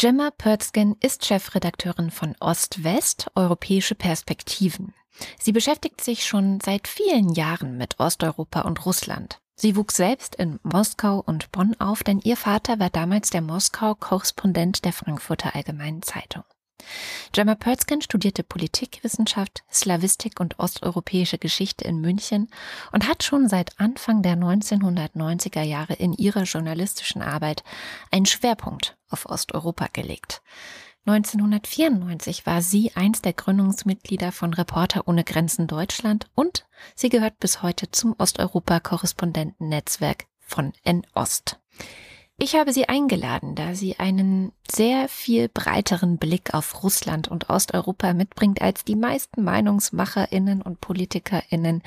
Gemma Pörzgen ist Chefredakteurin von Ost-West, Europäische Perspektiven. Sie beschäftigt sich schon seit vielen Jahren mit Osteuropa und Russland. Sie wuchs selbst in Moskau und Bonn auf, denn ihr Vater war damals der Moskau-Korrespondent der Frankfurter Allgemeinen Zeitung. Gemma Pörzgen studierte Politikwissenschaft, Slawistik und osteuropäische Geschichte in München und hat schon seit Anfang der 1990er Jahre in ihrer journalistischen Arbeit einen Schwerpunkt auf Osteuropa gelegt. 1994 war sie eins der Gründungsmitglieder von Reporter ohne Grenzen Deutschland und sie gehört bis heute zum Osteuropa-Korrespondentennetzwerk von N-Ost. Ich habe sie eingeladen, da sie einen sehr viel breiteren Blick auf Russland und Osteuropa mitbringt als die meisten Meinungsmacherinnen und Politikerinnen,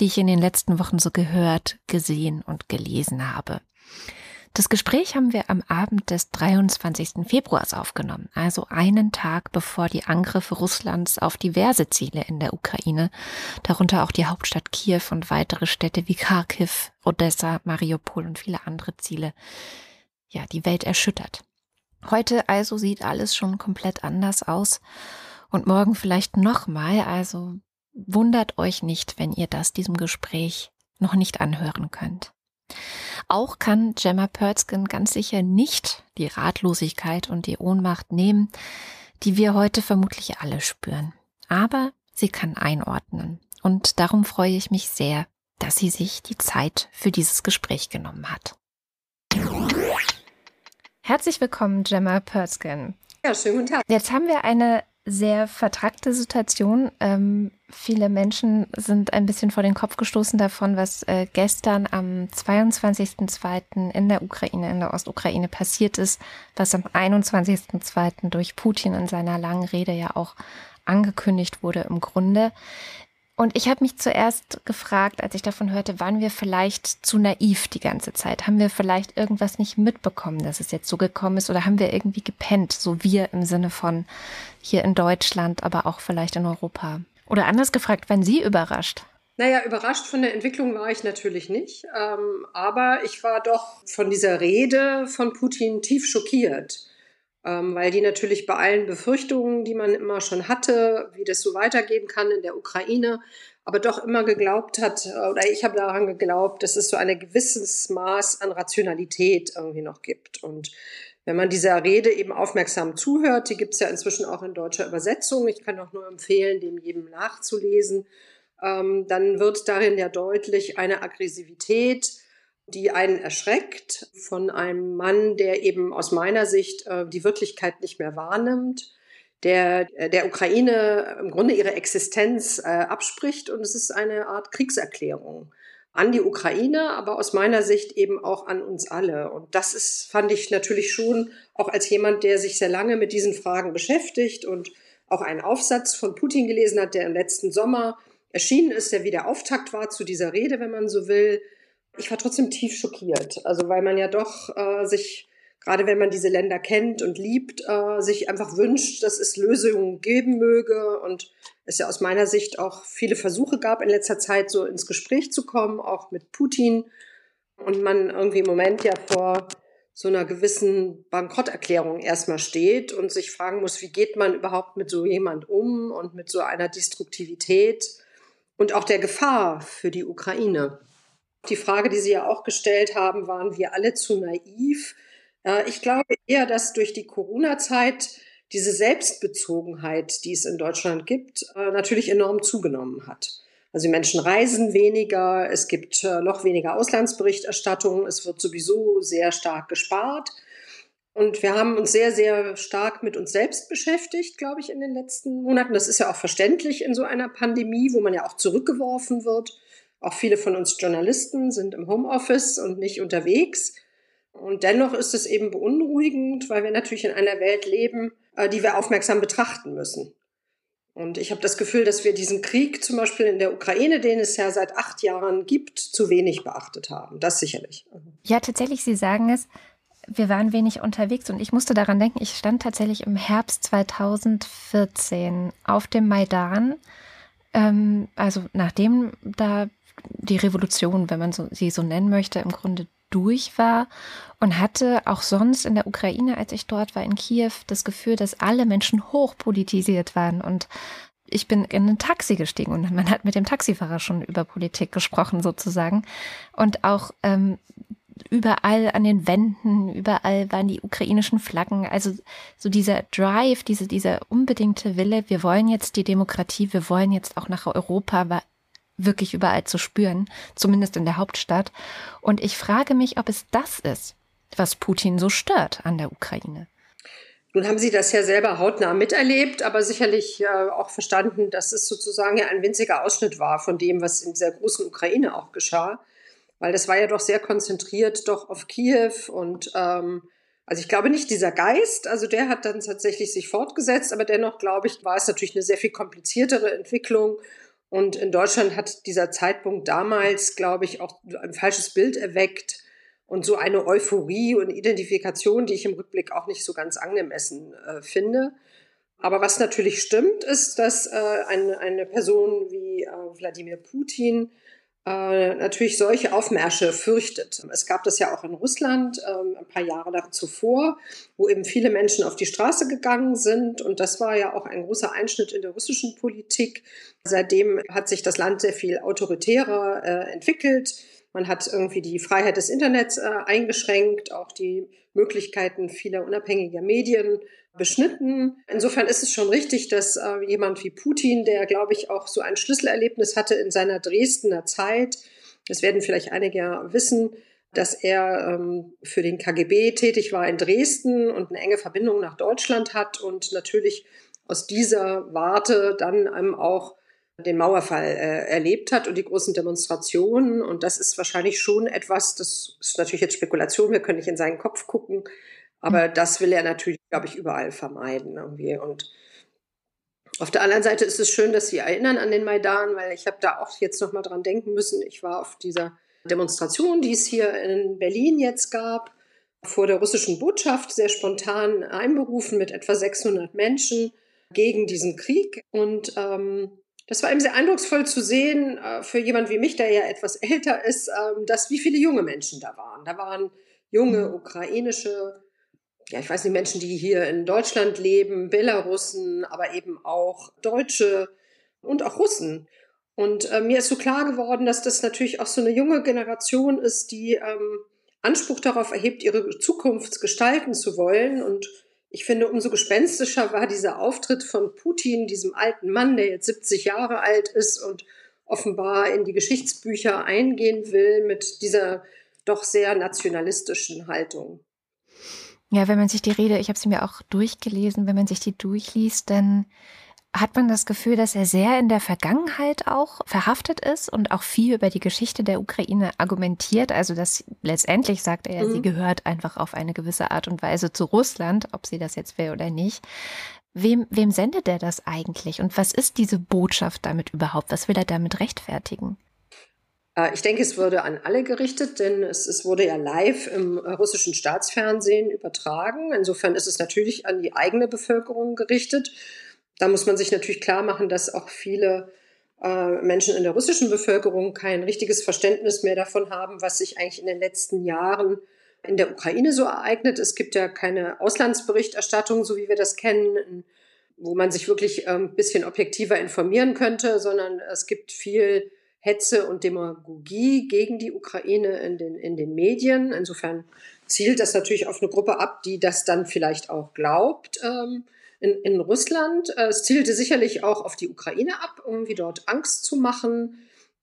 die ich in den letzten Wochen so gehört, gesehen und gelesen habe. Das Gespräch haben wir am Abend des 23. Februars aufgenommen, also einen Tag bevor die Angriffe Russlands auf diverse Ziele in der Ukraine, darunter auch die Hauptstadt Kiew und weitere Städte wie Kharkiv, Odessa, Mariupol und viele andere Ziele, ja, die Welt erschüttert. Heute also sieht alles schon komplett anders aus und morgen vielleicht nochmal, also wundert euch nicht, wenn ihr das diesem Gespräch noch nicht anhören könnt. Auch kann Gemma Pörzgen ganz sicher nicht die Ratlosigkeit und die Ohnmacht nehmen, die wir heute vermutlich alle spüren. Aber sie kann einordnen. Und darum freue ich mich sehr, dass sie sich die Zeit für dieses Gespräch genommen hat. Herzlich willkommen, Gemma Pörzgen. Ja, schönen guten Tag. Jetzt haben wir eine sehr vertrackte Situation. Ähm, viele Menschen sind ein bisschen vor den Kopf gestoßen davon, was äh, gestern am 22.02. in der Ukraine, in der Ostukraine passiert ist, was am 21.02. durch Putin in seiner langen Rede ja auch angekündigt wurde im Grunde. Und ich habe mich zuerst gefragt, als ich davon hörte, waren wir vielleicht zu naiv die ganze Zeit? Haben wir vielleicht irgendwas nicht mitbekommen, dass es jetzt so gekommen ist? Oder haben wir irgendwie gepennt, so wir im Sinne von hier in Deutschland, aber auch vielleicht in Europa? Oder anders gefragt, waren Sie überrascht? Naja, überrascht von der Entwicklung war ich natürlich nicht. Ähm, aber ich war doch von dieser Rede von Putin tief schockiert weil die natürlich bei allen Befürchtungen, die man immer schon hatte, wie das so weitergehen kann in der Ukraine, aber doch immer geglaubt hat, äh, oder ich habe daran geglaubt, dass es so ein gewisses Maß an Rationalität irgendwie noch gibt. Und wenn man dieser Rede eben aufmerksam zuhört, die gibt es ja inzwischen auch in deutscher Übersetzung, ich kann auch nur empfehlen, dem jedem nachzulesen, ähm, dann wird darin ja deutlich eine Aggressivität, die einen erschreckt von einem Mann, der eben aus meiner Sicht äh, die Wirklichkeit nicht mehr wahrnimmt, der äh, der Ukraine im Grunde ihre Existenz äh, abspricht und es ist eine Art Kriegserklärung an die Ukraine, aber aus meiner Sicht eben auch an uns alle. Und das ist, fand ich natürlich schon auch als jemand, der sich sehr lange mit diesen Fragen beschäftigt und auch einen Aufsatz von Putin gelesen hat, der im letzten Sommer erschienen ist, der wie der Auftakt war zu dieser Rede, wenn man so will, ich war trotzdem tief schockiert. Also weil man ja doch äh, sich, gerade wenn man diese Länder kennt und liebt, äh, sich einfach wünscht, dass es Lösungen geben möge und es ja aus meiner Sicht auch viele Versuche gab in letzter Zeit so ins Gespräch zu kommen, auch mit Putin. Und man irgendwie im Moment ja vor so einer gewissen Bankrotterklärung erstmal steht und sich fragen muss, wie geht man überhaupt mit so jemand um und mit so einer Destruktivität und auch der Gefahr für die Ukraine. Die Frage, die Sie ja auch gestellt haben, waren wir alle zu naiv? Ich glaube eher, dass durch die Corona-Zeit diese Selbstbezogenheit, die es in Deutschland gibt, äh, natürlich enorm zugenommen hat. Also die Menschen reisen weniger, es gibt äh, noch weniger Auslandsberichterstattung, es wird sowieso sehr stark gespart. Und wir haben uns sehr, sehr stark mit uns selbst beschäftigt, glaube ich, in den letzten Monaten. Das ist ja auch verständlich in so einer Pandemie, wo man ja auch zurückgeworfen wird. Auch viele von uns Journalisten sind im Homeoffice und nicht unterwegs. Und dennoch ist es eben beunruhigend, weil wir natürlich in einer Welt leben, äh, die wir aufmerksam betrachten müssen. Und ich habe das Gefühl, dass wir diesen Krieg zum Beispiel in der Ukraine, den es ja seit acht Jahren gibt, zu wenig beachtet haben. Das sicherlich. Ja, tatsächlich, Sie sagen es, wir waren wenig unterwegs und ich musste daran denken, ich stand tatsächlich im Herbst 2014 auf dem Maidan. Ähm, also nachdem da die Revolution, wenn man so, sie so nennen möchte, im Grunde durch war und hatte auch sonst in der Ukraine, als ich dort war, in Kiew, das Gefühl, dass alle Menschen hochpolitisiert waren und ich bin in ein Taxi gestiegen und man hat mit dem Taxifahrer schon über Politik gesprochen sozusagen. Und auch ähm, überall an den Wänden, überall waren die ukrainischen Flaggen. Also so dieser Drive, diese, dieser unbedingte Wille, wir wollen jetzt die Demokratie, wir wollen jetzt auch nach Europa, war wirklich überall zu spüren, zumindest in der Hauptstadt. Und ich frage mich, ob es das ist, was Putin so stört an der Ukraine. Nun haben Sie das ja selber hautnah miterlebt, aber sicherlich äh, auch verstanden, dass es sozusagen ja ein winziger Ausschnitt war von dem, was in dieser großen Ukraine auch geschah. Weil das war ja doch sehr konzentriert doch auf Kiew und ähm, also ich glaube nicht dieser Geist, also der hat dann tatsächlich sich fortgesetzt, aber dennoch glaube ich, war es natürlich eine sehr viel kompliziertere Entwicklung. Und in Deutschland hat dieser Zeitpunkt damals, glaube ich, auch ein falsches Bild erweckt und so eine Euphorie und Identifikation, die ich im Rückblick auch nicht so ganz angemessen äh, finde. Aber was natürlich stimmt, ist, dass äh, eine, eine Person wie äh, Wladimir Putin äh, natürlich solche Aufmärsche fürchtet. Es gab das ja auch in Russland äh, ein paar Jahre zuvor, wo eben viele Menschen auf die Straße gegangen sind. Und das war ja auch ein großer Einschnitt in der russischen Politik. Seitdem hat sich das Land sehr viel autoritärer äh, entwickelt. Man hat irgendwie die Freiheit des Internets äh, eingeschränkt, auch die Möglichkeiten vieler unabhängiger Medien beschnitten. Insofern ist es schon richtig, dass äh, jemand wie Putin, der, glaube ich, auch so ein Schlüsselerlebnis hatte in seiner Dresdner Zeit, das werden vielleicht einige ja wissen, dass er ähm, für den KGB tätig war in Dresden und eine enge Verbindung nach Deutschland hat und natürlich aus dieser Warte dann einem auch den Mauerfall äh, erlebt hat und die großen Demonstrationen. Und das ist wahrscheinlich schon etwas, das ist natürlich jetzt Spekulation, wir können nicht in seinen Kopf gucken, aber mhm. das will er natürlich, glaube ich, überall vermeiden irgendwie. Und auf der anderen Seite ist es schön, dass Sie erinnern an den Maidan, weil ich habe da auch jetzt noch mal dran denken müssen. Ich war auf dieser Demonstration, die es hier in Berlin jetzt gab, vor der russischen Botschaft, sehr spontan einberufen mit etwa 600 Menschen gegen diesen Krieg. Und ähm, das war eben sehr eindrucksvoll zu sehen, äh, für jemand wie mich, der ja etwas älter ist, ähm, dass wie viele junge Menschen da waren. Da waren junge mhm. ukrainische, ja, ich weiß nicht, Menschen, die hier in Deutschland leben, Belarussen, aber eben auch Deutsche und auch Russen. Und äh, mir ist so klar geworden, dass das natürlich auch so eine junge Generation ist, die ähm, Anspruch darauf erhebt, ihre Zukunft gestalten zu wollen und ich finde, umso gespenstischer war dieser Auftritt von Putin, diesem alten Mann, der jetzt 70 Jahre alt ist und offenbar in die Geschichtsbücher eingehen will mit dieser doch sehr nationalistischen Haltung. Ja, wenn man sich die Rede, ich habe sie mir auch durchgelesen, wenn man sich die durchliest, dann hat man das Gefühl, dass er sehr in der Vergangenheit auch verhaftet ist und auch viel über die Geschichte der Ukraine argumentiert. Also dass letztendlich sagt er, mhm. sie gehört einfach auf eine gewisse Art und Weise zu Russland, ob sie das jetzt will oder nicht. Wem, wem sendet er das eigentlich? Und was ist diese Botschaft damit überhaupt? Was will er damit rechtfertigen? Äh, ich denke, es wurde an alle gerichtet, denn es, es, wurde ja live im russischen Staatsfernsehen übertragen. Insofern ist es natürlich an die eigene Bevölkerung gerichtet da muss man sich natürlich klar machen, dass auch viele äh, Menschen in der russischen Bevölkerung kein richtiges Verständnis mehr davon haben, was sich eigentlich in den letzten Jahren in der Ukraine so ereignet. Es gibt ja keine Auslandsberichterstattung, so wie wir das kennen, wo man sich wirklich ein ähm, bisschen objektiver informieren könnte, sondern es gibt viel Hetze und Demagogie gegen die Ukraine in den, in den Medien. Insofern zielt das natürlich auf eine Gruppe ab, die das dann vielleicht auch glaubt. Ähm, in, in Russland. Äh, es zielte sicherlich auch auf die Ukraine ab, irgendwie dort Angst zu machen.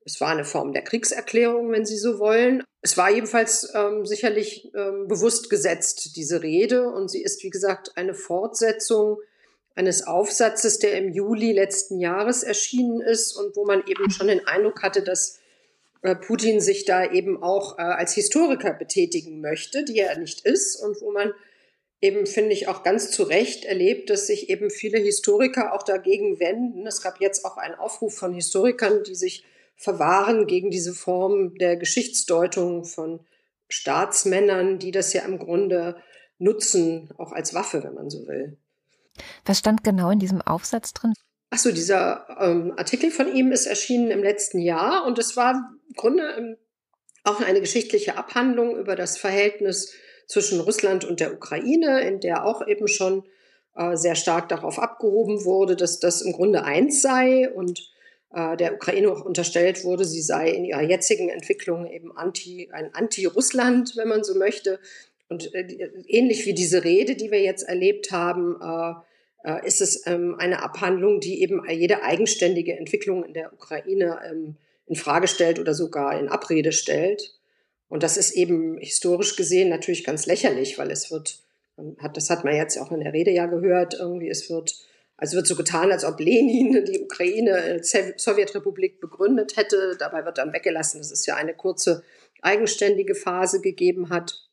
Es war eine Form der Kriegserklärung, wenn Sie so wollen. Es war jedenfalls ähm, sicherlich ähm, bewusst gesetzt, diese Rede. Und sie ist, wie gesagt, eine Fortsetzung eines Aufsatzes, der im Juli letzten Jahres erschienen ist und wo man eben schon den Eindruck hatte, dass äh, Putin sich da eben auch äh, als Historiker betätigen möchte, die er nicht ist, und wo man eben, finde ich, auch ganz zu Recht erlebt, dass sich eben viele Historiker auch dagegen wenden. Es gab jetzt auch einen Aufruf von Historikern, die sich verwahren gegen diese Form der Geschichtsdeutung von Staatsmännern, die das ja im Grunde nutzen, auch als Waffe, wenn man so will. Was stand genau in diesem Aufsatz drin? Achso, dieser ähm, Artikel von ihm ist erschienen im letzten Jahr und es war im Grunde auch eine geschichtliche Abhandlung über das Verhältnis zwischen Russland und der Ukraine, in der auch eben schon äh, sehr stark darauf abgehoben wurde, dass das im Grunde eins sei und äh, der Ukraine auch unterstellt wurde, sie sei in ihrer jetzigen Entwicklung eben anti, ein Anti-Russland, wenn man so möchte. Und äh, ähnlich wie diese Rede, die wir jetzt erlebt haben, äh, äh, ist es ähm, eine Abhandlung, die eben jede eigenständige Entwicklung in der Ukraine ähm, in Frage stellt oder sogar in Abrede stellt. Und das ist eben historisch gesehen natürlich ganz lächerlich, weil es wird, hat, das hat man jetzt auch in der Rede ja gehört, irgendwie, es wird, also wird so getan, als ob Lenin die Ukraine als Sowjetrepublik begründet hätte. Dabei wird dann weggelassen, dass es ja eine kurze eigenständige Phase gegeben hat.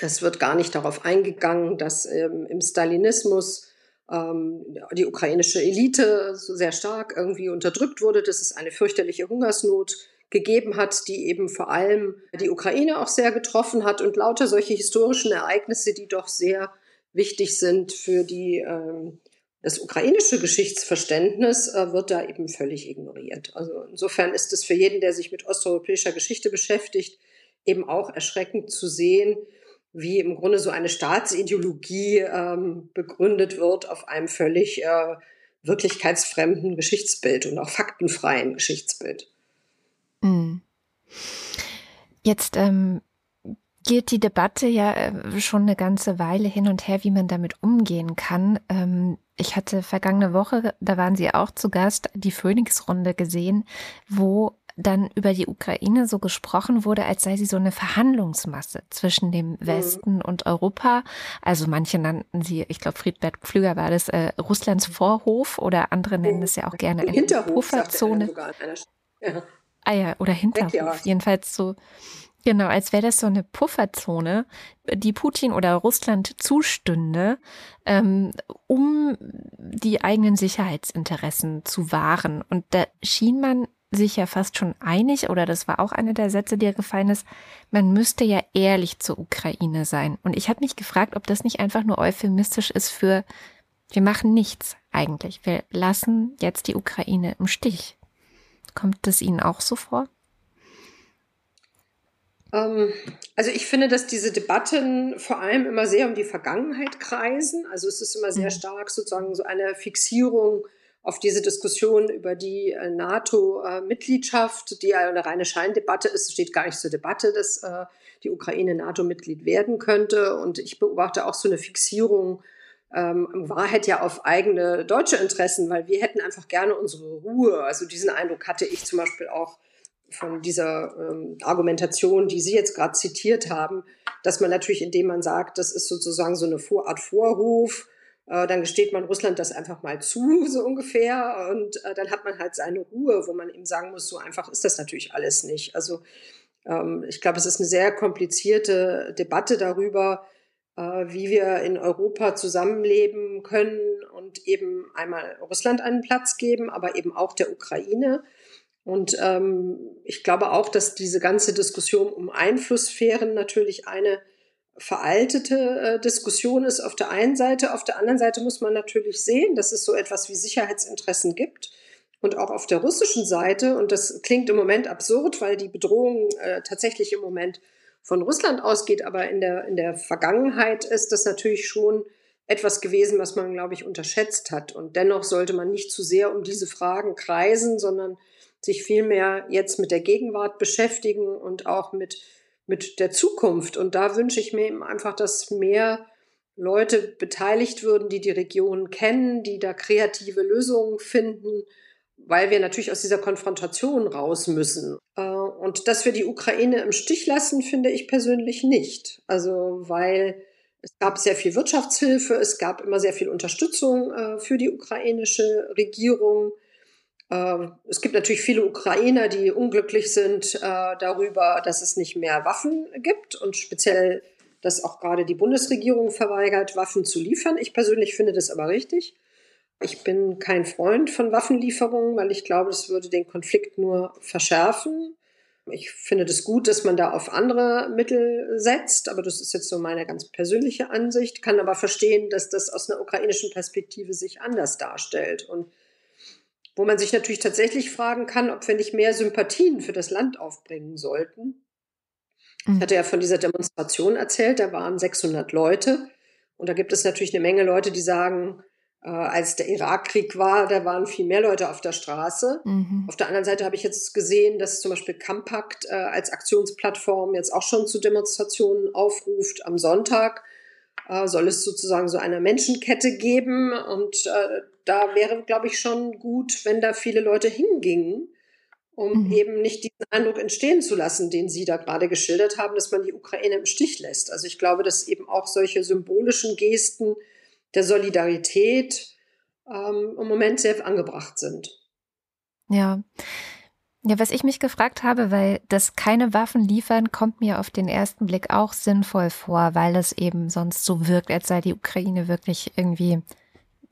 Es wird gar nicht darauf eingegangen, dass ähm, im Stalinismus ähm, die ukrainische Elite so sehr stark irgendwie unterdrückt wurde, dass es eine fürchterliche Hungersnot gegeben hat, die eben vor allem die Ukraine auch sehr getroffen hat und lauter solche historischen Ereignisse, die doch sehr wichtig sind für die, ähm, das ukrainische Geschichtsverständnis, äh, wird da eben völlig ignoriert. Also insofern ist es für jeden, der sich mit osteuropäischer Geschichte beschäftigt, eben auch erschreckend zu sehen, wie im Grunde so eine Staatsideologie ähm, begründet wird auf einem völlig äh, wirklichkeitsfremden Geschichtsbild und auch faktenfreien Geschichtsbild. Mhm. Jetzt ähm, geht die Debatte ja äh, schon eine ganze Weile hin und her, wie man damit umgehen kann. Ähm, ich hatte vergangene Woche, da waren Sie auch zu Gast, die Phoenix-Runde gesehen, wo dann über die Ukraine so gesprochen wurde, als sei sie so eine Verhandlungsmasse zwischen dem mhm. Westen mhm. und Europa. Also manche nannten sie, ich glaube Friedbert Pflüger war das, äh, Russlands Vorhof oder andere nennen es ja auch gerne eine Hinterhof, Pufferzone. Ja. Ah ja, oder Hinterhof. Jedenfalls so, genau, als wäre das so eine Pufferzone, die Putin oder Russland zustünde, ähm, um die eigenen Sicherheitsinteressen zu wahren. Und da schien man sich ja fast schon einig, oder das war auch einer der Sätze, der gefallen ist, man müsste ja ehrlich zur Ukraine sein. Und ich habe mich gefragt, ob das nicht einfach nur euphemistisch ist für, wir machen nichts eigentlich. Wir lassen jetzt die Ukraine im Stich. Kommt das Ihnen auch so vor? Ähm, also ich finde, dass diese Debatten vor allem immer sehr um die Vergangenheit kreisen. Also es ist immer sehr mhm. stark sozusagen so eine Fixierung auf diese Diskussion über die äh, NATO-Mitgliedschaft, die ja eine reine Scheindebatte ist, steht gar nicht zur Debatte, dass äh, die Ukraine NATO-Mitglied werden könnte. Und ich beobachte auch so eine Fixierung ähm, Wahrheit ja auf eigene deutsche Interessen, weil wir hätten einfach gerne unsere Ruhe. Also diesen Eindruck hatte ich zum Beispiel auch von dieser ähm, Argumentation, die Sie jetzt gerade zitiert haben, dass man natürlich, indem man sagt, das ist sozusagen so eine Art Vorruf, äh, dann gesteht man Russland das einfach mal zu, so ungefähr, und äh, dann hat man halt seine Ruhe, wo man eben sagen muss, so einfach ist das natürlich alles nicht. Also ähm, ich glaube, es ist eine sehr komplizierte Debatte darüber, wie wir in Europa zusammenleben können und eben einmal Russland einen Platz geben, aber eben auch der Ukraine. Und ähm, ich glaube auch, dass diese ganze Diskussion um Einflusssphären natürlich eine veraltete äh, Diskussion ist auf der einen Seite. Auf der anderen Seite muss man natürlich sehen, dass es so etwas wie Sicherheitsinteressen gibt. Und auch auf der russischen Seite, und das klingt im Moment absurd, weil die Bedrohung äh, tatsächlich im Moment von Russland ausgeht, aber in der, in der Vergangenheit ist das natürlich schon etwas gewesen, was man, glaube ich, unterschätzt hat. Und dennoch sollte man nicht zu sehr um diese Fragen kreisen, sondern sich vielmehr jetzt mit der Gegenwart beschäftigen und auch mit, mit der Zukunft. Und da wünsche ich mir eben einfach, dass mehr Leute beteiligt würden, die die Region kennen, die da kreative Lösungen finden weil wir natürlich aus dieser Konfrontation raus müssen. Äh, und dass wir die Ukraine im Stich lassen, finde ich persönlich nicht. Also weil es gab sehr viel Wirtschaftshilfe, es gab immer sehr viel Unterstützung äh, für die ukrainische Regierung. Äh, es gibt natürlich viele Ukrainer, die unglücklich sind darüber, dass es nicht mehr Waffen gibt und speziell, dass auch gerade die Bundesregierung verweigert, Waffen zu liefern. Ich persönlich finde das aber richtig. Ich bin kein Freund von Waffenlieferungen, weil ich glaube, das würde den Konflikt nur verschärfen. Ich finde das gut, dass man da auf andere Mittel setzt, aber das ist jetzt so meine ganz persönliche Ansicht, kann aber verstehen, dass das aus einer ukrainischen Perspektive sich anders darstellt und wo man sich natürlich tatsächlich fragen kann, ob wir nicht mehr Sympathien für das Land aufbringen sollten Ich hatte ja von dieser Demonstration erzählt, da waren 600 Leute. Und da gibt es natürlich eine Menge Leute, die sagen, äh, als der Irakkrieg war, da waren viel mehr Leute auf der Straße. Mhm. Auf der anderen Seite habe ich jetzt gesehen, dass zum Beispiel Compact äh, als Aktionsplattform jetzt auch schon zu Demonstrationen aufruft. Am Sonntag äh, soll es sozusagen so eine Menschenkette geben. Und äh, da wäre, glaube ich, schon gut, wenn da viele Leute hingingen um mhm. eben nicht diesen Eindruck entstehen zu lassen, den Sie da gerade geschildert haben, dass man die Ukraine im Stich lässt. Also ich glaube, dass eben auch solche symbolischen Gesten der Solidarität ähm, im Moment sehr angebracht sind. Ja. Ja, was ich mich gefragt habe, weil das keine Waffen liefern, kommt mir auf den ersten Blick auch sinnvoll vor, weil es eben sonst so wirkt, als sei die Ukraine wirklich irgendwie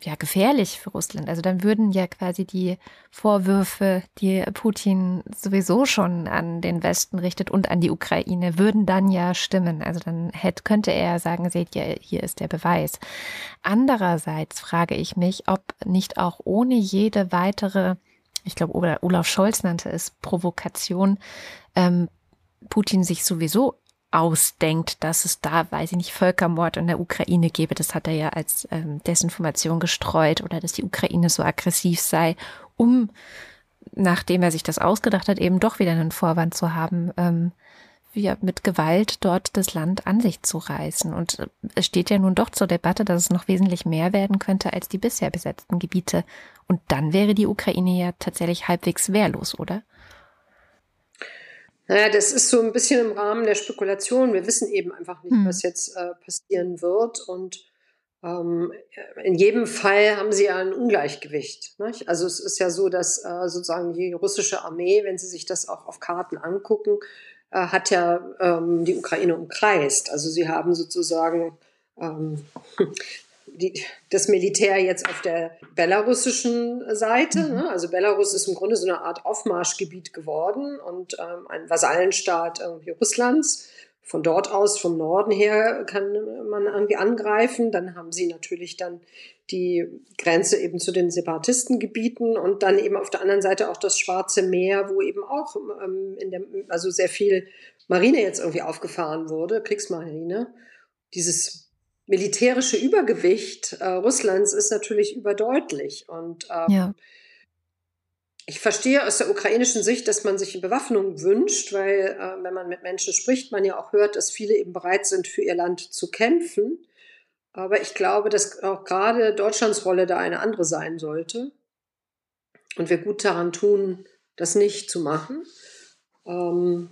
ja gefährlich für Russland. Also dann würden ja quasi die Vorwürfe, die Putin sowieso schon an den Westen richtet und an die Ukraine, würden dann ja stimmen. Also dann hätte, könnte er sagen, seht ihr, hier ist der Beweis. Andererseits frage ich mich, ob nicht auch ohne jede weitere, ich glaube, Olaf Scholz nannte es Provokation, ähm, Putin sich sowieso ausdenkt, dass es da, weiß ich nicht, Völkermord in der Ukraine gäbe. Das hat er ja als ähm, Desinformation gestreut oder dass die Ukraine so aggressiv sei, um, nachdem er sich das ausgedacht hat, eben doch wieder einen Vorwand zu haben, ähm, ja, mit Gewalt dort das Land an sich zu reißen. Und äh, es steht ja nun doch zur Debatte, dass es noch wesentlich mehr werden könnte als die bisher besetzten Gebiete. Und dann wäre die Ukraine ja tatsächlich halbwegs wehrlos, oder? Naja, das ist so ein bisschen im Rahmen der Spekulation. Wir wissen eben einfach nicht, hm. was jetzt äh, passieren wird. Und ähm, in jedem Fall haben sie ja ein Ungleichgewicht. Nicht? Also es ist ja so, dass äh, sozusagen die russische Armee, wenn Sie sich das auch auf Karten angucken, äh, hat ja ähm, die Ukraine umkreist. Also sie haben sozusagen ähm, die, das Militär jetzt auf der belarussischen Seite. Mhm. Ne? Also Belarus ist im Grunde so eine Art Aufmarschgebiet geworden und ähm, ein Vasallenstaat irgendwie Russlands. Von dort aus, vom Norden her, kann man irgendwie angreifen. Dann haben sie natürlich dann die Grenze eben zu den Separatistengebieten und dann eben auf der anderen Seite auch das Schwarze Meer, wo eben auch ähm, in der, also sehr viel Marine jetzt irgendwie aufgefahren wurde, Kriegsmarine. Dieses militärische Übergewicht äh, Russlands ist natürlich überdeutlich. Und ähm, ja. ich verstehe aus der ukrainischen Sicht, dass man sich Bewaffnung wünscht, weil äh, wenn man mit Menschen spricht, man ja auch hört, dass viele eben bereit sind, für ihr Land zu kämpfen. Aber ich glaube, dass auch gerade Deutschlands Rolle da eine andere sein sollte. Und wir gut daran tun, das nicht zu machen. Ähm,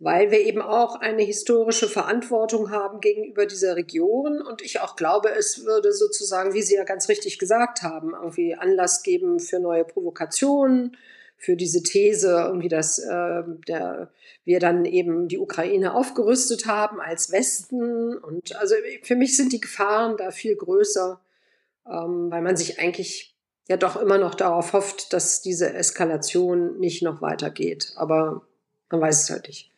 weil wir eben auch eine historische Verantwortung haben gegenüber dieser Region. Und ich auch glaube, es würde sozusagen, wie Sie ja ganz richtig gesagt haben, irgendwie Anlass geben für neue Provokationen, für diese These, irgendwie, dass äh, der, wir dann eben die Ukraine aufgerüstet haben als Westen. Und also für mich sind die Gefahren da viel größer, ähm, weil man sich eigentlich ja doch immer noch darauf hofft, dass diese Eskalation nicht noch weitergeht. Aber man weiß es halt nicht.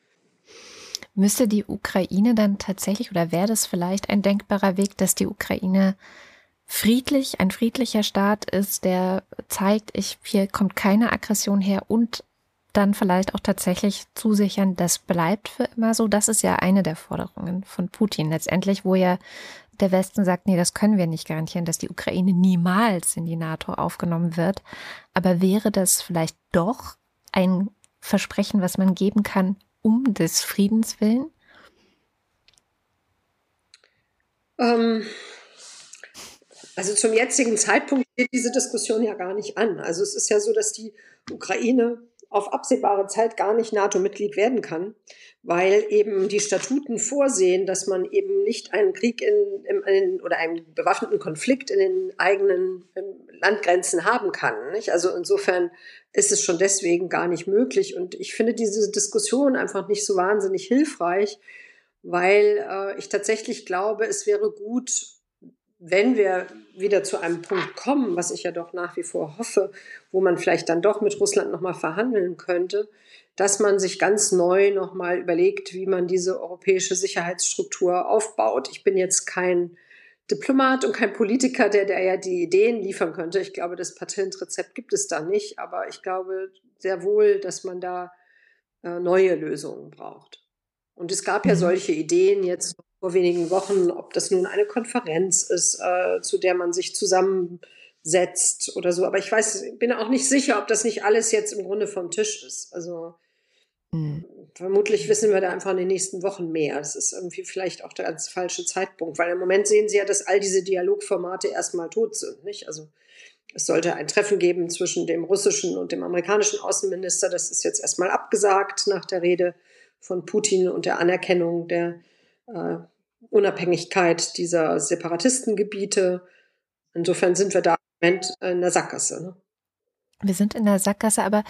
Müsste die Ukraine dann tatsächlich oder wäre das vielleicht ein denkbarer Weg, dass die Ukraine friedlich, ein friedlicher Staat ist, der zeigt, ich, hier kommt keine Aggression her und dann vielleicht auch tatsächlich zusichern, das bleibt für immer so. Das ist ja eine der Forderungen von Putin letztendlich, wo ja der Westen sagt, nee, das können wir nicht garantieren, dass die Ukraine niemals in die NATO aufgenommen wird. Aber wäre das vielleicht doch ein Versprechen, was man geben kann, um des Friedens willen? Ähm, also zum jetzigen Zeitpunkt geht diese Diskussion ja gar nicht an. Also es ist ja so, dass die Ukraine auf absehbare Zeit gar nicht NATO-Mitglied werden kann, weil eben die Statuten vorsehen, dass man eben nicht einen Krieg in, in, in oder einen bewaffneten Konflikt in den eigenen Landgrenzen haben kann. Nicht? Also insofern ist es schon deswegen gar nicht möglich. Und ich finde diese Diskussion einfach nicht so wahnsinnig hilfreich, weil äh, ich tatsächlich glaube, es wäre gut, wenn wir wieder zu einem Punkt kommen, was ich ja doch nach wie vor hoffe, wo man vielleicht dann doch mit Russland nochmal verhandeln könnte, dass man sich ganz neu nochmal überlegt, wie man diese europäische Sicherheitsstruktur aufbaut. Ich bin jetzt kein Diplomat und kein Politiker, der, der ja die Ideen liefern könnte. Ich glaube, das Patentrezept gibt es da nicht, aber ich glaube sehr wohl, dass man da äh, neue Lösungen braucht. Und es gab ja mhm. solche Ideen jetzt vor wenigen Wochen, ob das nun eine Konferenz ist, äh, zu der man sich zusammensetzt oder so. Aber ich weiß, bin auch nicht sicher, ob das nicht alles jetzt im Grunde vom Tisch ist. Also mhm. vermutlich wissen wir da einfach in den nächsten Wochen mehr. Es ist irgendwie vielleicht auch der ganz falsche Zeitpunkt, weil im Moment sehen Sie ja, dass all diese Dialogformate erstmal tot sind, nicht? Also es sollte ein Treffen geben zwischen dem russischen und dem amerikanischen Außenminister. Das ist jetzt erstmal abgesagt nach der Rede von Putin und der Anerkennung der äh, Unabhängigkeit dieser Separatistengebiete. Insofern sind wir da im Moment in der Sackgasse. Ne? Wir sind in der Sackgasse, aber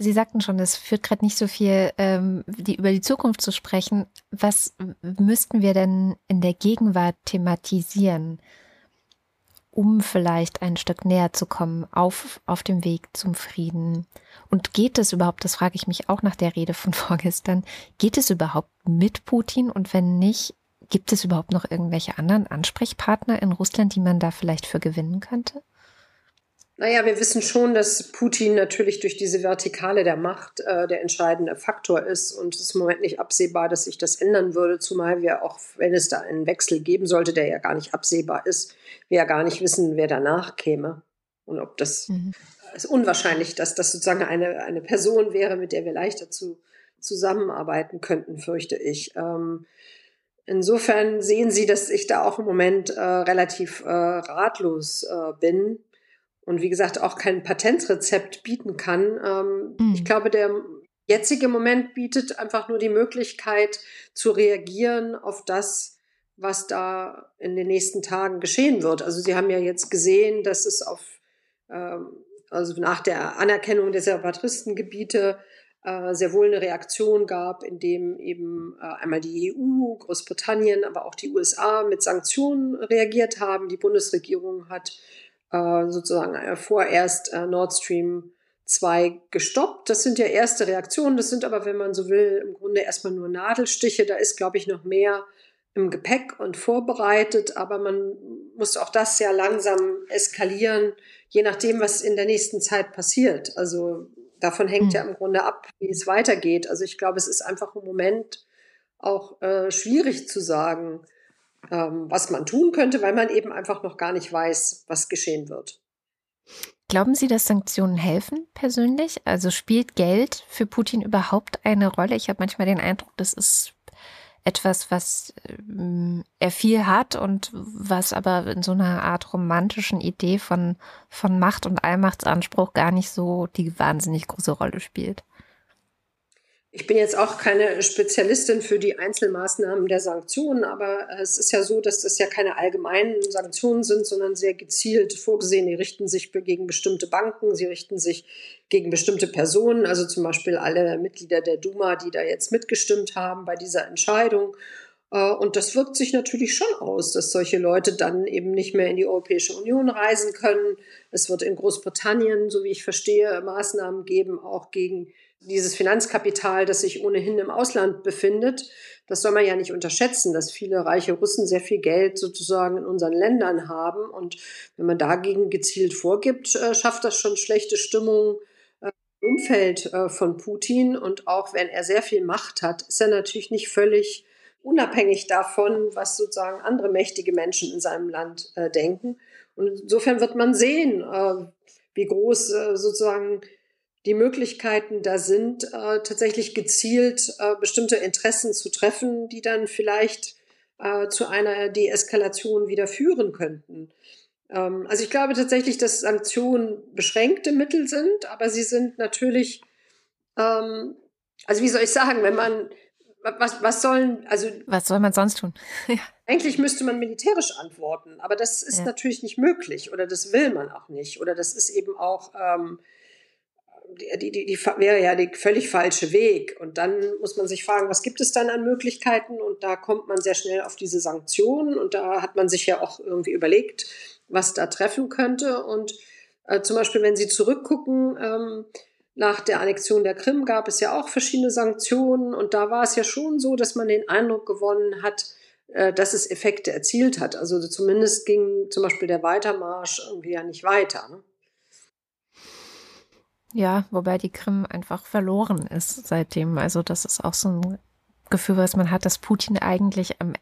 Sie sagten schon, es führt gerade nicht so viel, ähm, die, über die Zukunft zu sprechen. Was müssten wir denn in der Gegenwart thematisieren, um vielleicht ein Stück näher zu kommen auf, auf dem Weg zum Frieden? Und geht es überhaupt, das frage ich mich auch nach der Rede von vorgestern, geht es überhaupt mit Putin? Und wenn nicht, gibt es überhaupt noch irgendwelche anderen Ansprechpartner in Russland, die man da vielleicht für gewinnen könnte? Naja, wir wissen schon, dass Putin natürlich durch diese Vertikale der Macht äh, der entscheidende Faktor ist und es ist im Moment nicht absehbar, dass sich das ändern würde, zumal wir auch, wenn es da einen Wechsel geben sollte, der ja gar nicht absehbar ist, wir ja gar nicht wissen, wer danach käme und ob das mhm ist unwahrscheinlich, dass das sozusagen eine, eine Person wäre, mit der wir leichter zu, zusammenarbeiten könnten, fürchte ich. Ähm, insofern sehen Sie, dass ich da auch im Moment äh, relativ äh, ratlos äh, bin und wie gesagt auch kein Patentrezept bieten kann. Ähm, mhm. Ich glaube, der jetzige Moment bietet einfach nur die Möglichkeit zu reagieren auf das, was da in den nächsten Tagen geschehen wird. Also Sie haben ja jetzt gesehen, dass es auf ähm, also nach der Anerkennung der Separatistengebiete äh, sehr wohl eine Reaktion gab, indem eben äh, einmal die EU, Großbritannien, aber auch die USA mit Sanktionen reagiert haben. Die Bundesregierung hat äh, sozusagen äh, vorerst äh, Nord Stream 2 gestoppt. Das sind ja erste Reaktionen. Das sind aber, wenn man so will, im Grunde erstmal nur Nadelstiche. Da ist, glaube ich, noch mehr im Gepäck und vorbereitet, aber man muss auch das ja langsam eskalieren, je nachdem, was in der nächsten Zeit passiert. Also davon hängt mhm. ja im Grunde ab, wie es weitergeht. Also ich glaube, es ist einfach im Moment auch äh, schwierig zu sagen, was man tun könnte, weil man eben einfach noch gar nicht weiß, was geschehen wird. Glauben Sie, dass Sanktionen helfen persönlich? Also spielt Geld für Putin überhaupt eine Rolle? Ich habe manchmal den Eindruck, das ist etwas, was ähm, er viel hat und was aber in so einer Art romantischen Idee von, von Macht und Allmachtsanspruch gar nicht so die wahnsinnig große Rolle spielt. Ich bin jetzt auch keine Spezialistin für die Einzelmaßnahmen der Sanktionen, aber es ist ja so, dass das ja keine allgemeinen Sanktionen sind, sondern sehr gezielt vorgesehen. Die richten sich gegen bestimmte Banken, sie richten sich gegen bestimmte Personen, also zum Beispiel alle Mitglieder der Duma, die da jetzt mitgestimmt haben bei dieser Entscheidung. Äh, und das wirkt sich natürlich schon aus, dass solche Leute dann eben nicht mehr in die Europäische Union reisen können. Es wird in Großbritannien, so wie ich verstehe, Maßnahmen geben, auch gegen dieses Finanzkapital, das sich ohnehin im Ausland befindet, das soll man ja nicht unterschätzen, dass viele reiche Russen sehr viel Geld sozusagen in unseren Ländern haben. Und wenn man dagegen gezielt vorgibt, äh, schafft das schon schlechte Stimmung äh, im Umfeld äh, von Putin. Und auch wenn er sehr viel Macht hat, ist er natürlich nicht völlig unabhängig davon, was sozusagen andere mächtige Menschen in seinem Land denken. Und insofern wird man sehen, wie groß sozusagen die Möglichkeiten da sind, äh, tatsächlich gezielt äh, bestimmte Interessen zu treffen, die dann vielleicht äh, zu einer Deeskalation wieder führen könnten. Ähm, also ich glaube tatsächlich, dass Sanktionen beschränkte Mittel sind, aber sie sind natürlich, ähm, also wie soll ich sagen, wenn man was, was sollen, also. Was soll man sonst tun? Eigentlich müsste man militärisch antworten, aber das ist ja. natürlich nicht möglich oder das will man auch nicht oder das ist eben auch ähm, die, die, die wäre ja der völlig falsche Weg. Und dann muss man sich fragen, was gibt es dann an Möglichkeiten? Und da kommt man sehr schnell auf diese Sanktionen. Und da hat man sich ja auch irgendwie überlegt, was da treffen könnte. Und äh, zum Beispiel, wenn Sie zurückgucken, ähm, nach der Annexion der Krim gab es ja auch verschiedene Sanktionen. Und da war es ja schon so, dass man den Eindruck gewonnen hat, äh, dass es Effekte erzielt hat. Also zumindest ging zum Beispiel der Weitermarsch irgendwie ja nicht weiter. Ne? Ja, wobei die Krim einfach verloren ist seitdem. Also das ist auch so ein Gefühl, was man hat, dass Putin eigentlich am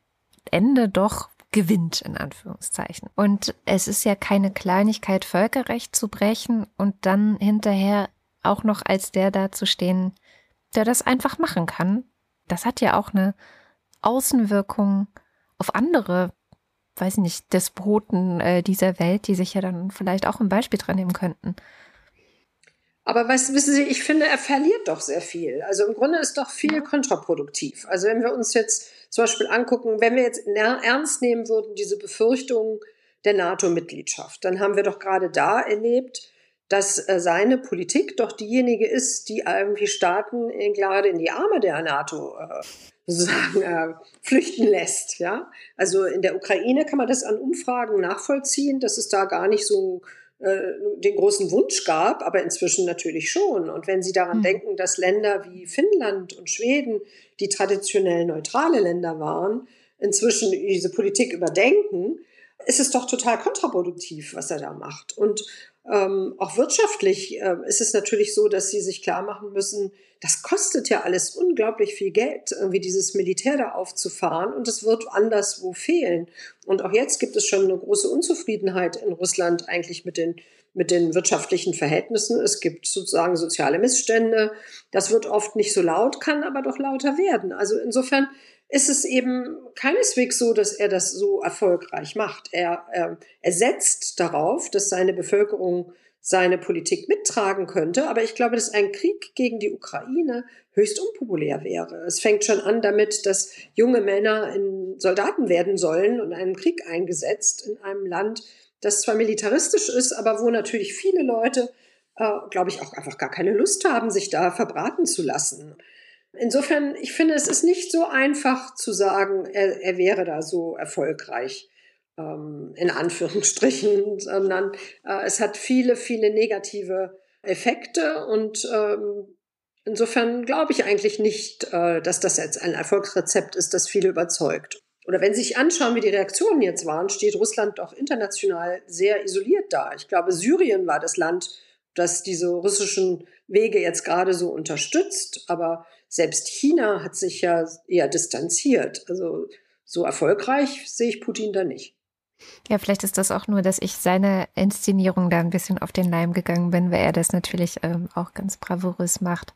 Ende doch gewinnt, in Anführungszeichen. Und es ist ja keine Kleinigkeit, Völkerrecht zu brechen und dann hinterher auch noch als der dazustehen, der das einfach machen kann. Das hat ja auch eine Außenwirkung auf andere, weiß ich nicht, Despoten äh, dieser Welt, die sich ja dann vielleicht auch ein Beispiel dran nehmen könnten. Aber was wissen Sie, ich finde, er verliert doch sehr viel. Also im Grunde ist doch viel kontraproduktiv. Also wenn wir uns jetzt zum Beispiel angucken, wenn wir jetzt ernst nehmen würden, diese Befürchtungen der NATO-Mitgliedschaft, dann haben wir doch gerade da erlebt, dass äh, seine Politik doch diejenige ist, die irgendwie Staaten in, gerade in die Arme der NATO äh, sozusagen äh, flüchten lässt. Ja, also in der Ukraine kann man das an Umfragen nachvollziehen, dass es da gar nicht so äh, den großen Wunsch gab, aber inzwischen natürlich schon. Und wenn Sie daran mhm. denken, dass Länder wie Finnland und Schweden, die traditionell neutrale Länder waren, inzwischen diese Politik überdenken, ist es doch total kontraproduktiv, was er da macht. Und ähm, auch wirtschaftlich äh, ist es natürlich so, dass sie sich klar machen müssen, das kostet ja alles unglaublich viel Geld, irgendwie dieses Militär da aufzufahren und es wird anderswo fehlen. Und auch jetzt gibt es schon eine große Unzufriedenheit in Russland eigentlich mit den mit den wirtschaftlichen Verhältnissen. Es gibt sozusagen soziale Missstände. Das wird oft nicht so laut, kann aber doch lauter werden. Also insofern ist es eben keineswegs so, dass er das so erfolgreich macht. Er, er, er setzt darauf, dass seine Bevölkerung seine Politik mittragen könnte. Aber ich glaube, dass ein Krieg gegen die Ukraine höchst unpopulär wäre. Es fängt schon an damit, dass junge Männer in Soldaten werden sollen und einen Krieg eingesetzt in einem Land, das zwar militaristisch ist, aber wo natürlich viele Leute, äh, glaube ich, auch einfach gar keine Lust haben, sich da verbraten zu lassen. Insofern, ich finde, es ist nicht so einfach zu sagen, er, er wäre da so erfolgreich ähm, in Anführungsstrichen, sondern äh, es hat viele, viele negative Effekte und ähm, insofern glaube ich eigentlich nicht, äh, dass das jetzt ein Erfolgsrezept ist, das viele überzeugt. Oder wenn Sie sich anschauen, wie die Reaktionen jetzt waren, steht Russland doch international sehr isoliert da. Ich glaube, Syrien war das Land, das diese russischen Wege jetzt gerade so unterstützt, aber selbst China hat sich ja eher distanziert. Also so erfolgreich sehe ich Putin da nicht. Ja, vielleicht ist das auch nur, dass ich seine Inszenierung da ein bisschen auf den Leim gegangen bin, weil er das natürlich ähm, auch ganz bravourös macht.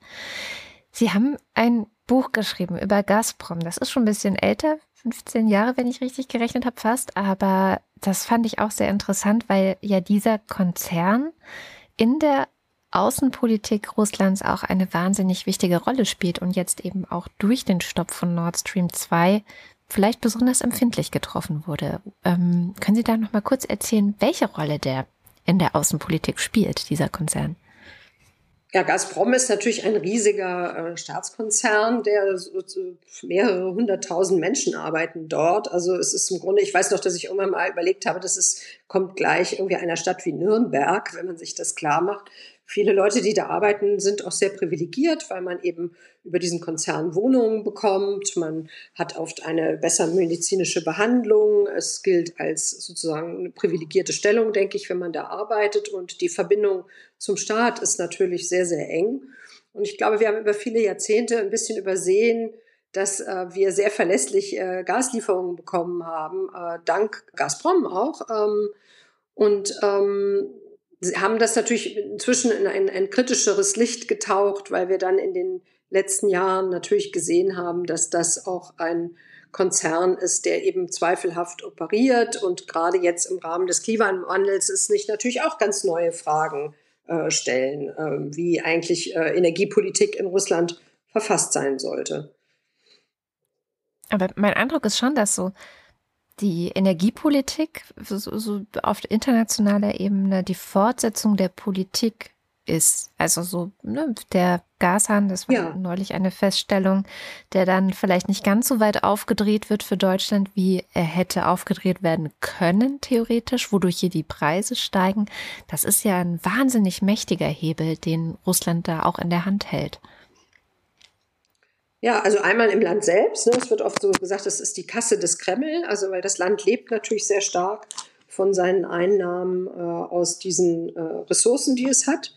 Sie haben ein Buch geschrieben über Gazprom. Das ist schon ein bisschen älter, 15 Jahre, wenn ich richtig gerechnet habe, fast. Aber das fand ich auch sehr interessant, weil ja dieser Konzern in der Außenpolitik Russlands auch eine wahnsinnig wichtige Rolle spielt und jetzt eben auch durch den Stopp von Nord Stream 2 vielleicht besonders empfindlich getroffen wurde. Ähm, können Sie da noch mal kurz erzählen, welche Rolle der in der Außenpolitik spielt, dieser Konzern? Ja, Gazprom ist natürlich ein riesiger äh, Staatskonzern, der mehrere hunderttausend Menschen arbeiten dort. Also es ist im Grunde, ich weiß noch, dass ich irgendwann mal überlegt habe, dass es kommt gleich irgendwie einer Stadt wie Nürnberg, wenn man sich das klar macht. Viele Leute, die da arbeiten, sind auch sehr privilegiert, weil man eben über diesen Konzern Wohnungen bekommt. Man hat oft eine bessere medizinische Behandlung. Es gilt als sozusagen eine privilegierte Stellung, denke ich, wenn man da arbeitet. Und die Verbindung zum Staat ist natürlich sehr, sehr eng. Und ich glaube, wir haben über viele Jahrzehnte ein bisschen übersehen, dass äh, wir sehr verlässlich äh, Gaslieferungen bekommen haben, äh, dank Gazprom auch. Ähm, und ähm, haben das natürlich inzwischen in ein, ein kritischeres Licht getaucht, weil wir dann in den letzten Jahren natürlich gesehen haben, dass das auch ein Konzern ist, der eben zweifelhaft operiert und gerade jetzt im Rahmen des Klimawandels ist nicht natürlich auch ganz neue Fragen äh, stellen, äh, wie eigentlich äh, Energiepolitik in Russland verfasst sein sollte. Aber mein Eindruck ist schon, dass so die Energiepolitik so, so auf internationaler Ebene die Fortsetzung der Politik ist. Also so ne, der Gashahn, das war ja. neulich eine Feststellung, der dann vielleicht nicht ganz so weit aufgedreht wird für Deutschland, wie er hätte aufgedreht werden können, theoretisch, wodurch hier die Preise steigen. Das ist ja ein wahnsinnig mächtiger Hebel, den Russland da auch in der Hand hält. Ja, also einmal im Land selbst. Ne, es wird oft so gesagt, das ist die Kasse des Kreml, also weil das Land lebt natürlich sehr stark von seinen Einnahmen äh, aus diesen äh, Ressourcen, die es hat.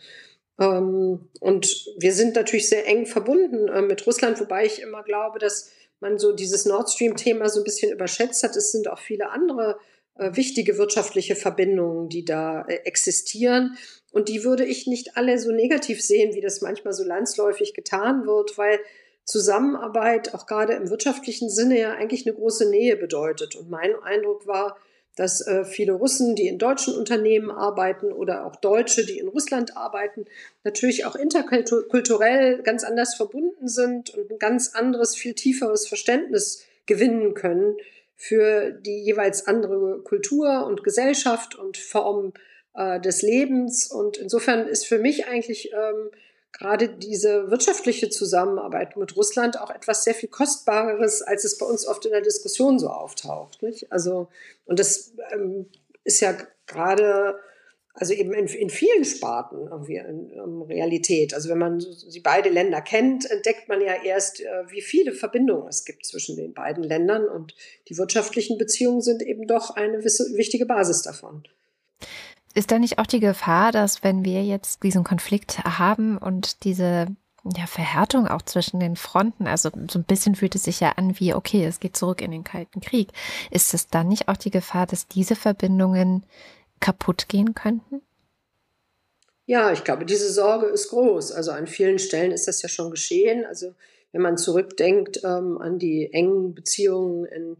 Ähm, und wir sind natürlich sehr eng verbunden äh, mit Russland, wobei ich immer glaube, dass man so dieses Nord Stream-Thema so ein bisschen überschätzt hat. Es sind auch viele andere äh, wichtige wirtschaftliche Verbindungen, die da äh, existieren. Und die würde ich nicht alle so negativ sehen, wie das manchmal so landsläufig getan wird, weil Zusammenarbeit auch gerade im wirtschaftlichen Sinne ja eigentlich eine große Nähe bedeutet. Und mein Eindruck war, dass äh, viele Russen, die in deutschen Unternehmen arbeiten oder auch Deutsche, die in Russland arbeiten, natürlich auch interkulturell ganz anders verbunden sind und ein ganz anderes, viel tieferes Verständnis gewinnen können für die jeweils andere Kultur und Gesellschaft und Form äh, des Lebens. Und insofern ist für mich eigentlich ähm, gerade diese wirtschaftliche Zusammenarbeit mit Russland auch etwas sehr viel Kostbareres, als es bei uns oft in der Diskussion so auftaucht. Nicht? Also, und das ähm, ist ja gerade, also eben in, in vielen Sparten irgendwie in, in Realität. Also wenn man sie beide Länder kennt, entdeckt man ja erst, äh, wie viele Verbindungen es gibt zwischen den beiden Ländern und die wirtschaftlichen Beziehungen sind eben doch eine wichtige Basis davon. Ist da nicht auch die Gefahr, dass wenn wir jetzt diesen Konflikt haben und diese ja, Verhärtung auch zwischen den Fronten, also so ein bisschen fühlt es sich ja an wie, okay, es geht zurück in den Kalten Krieg. Ist es dann nicht auch die Gefahr, dass diese Verbindungen kaputt gehen könnten? Ja, ich glaube, diese Sorge ist groß. Also an vielen Stellen ist das ja schon geschehen. Also wenn man zurückdenkt ähm, an die engen Beziehungen in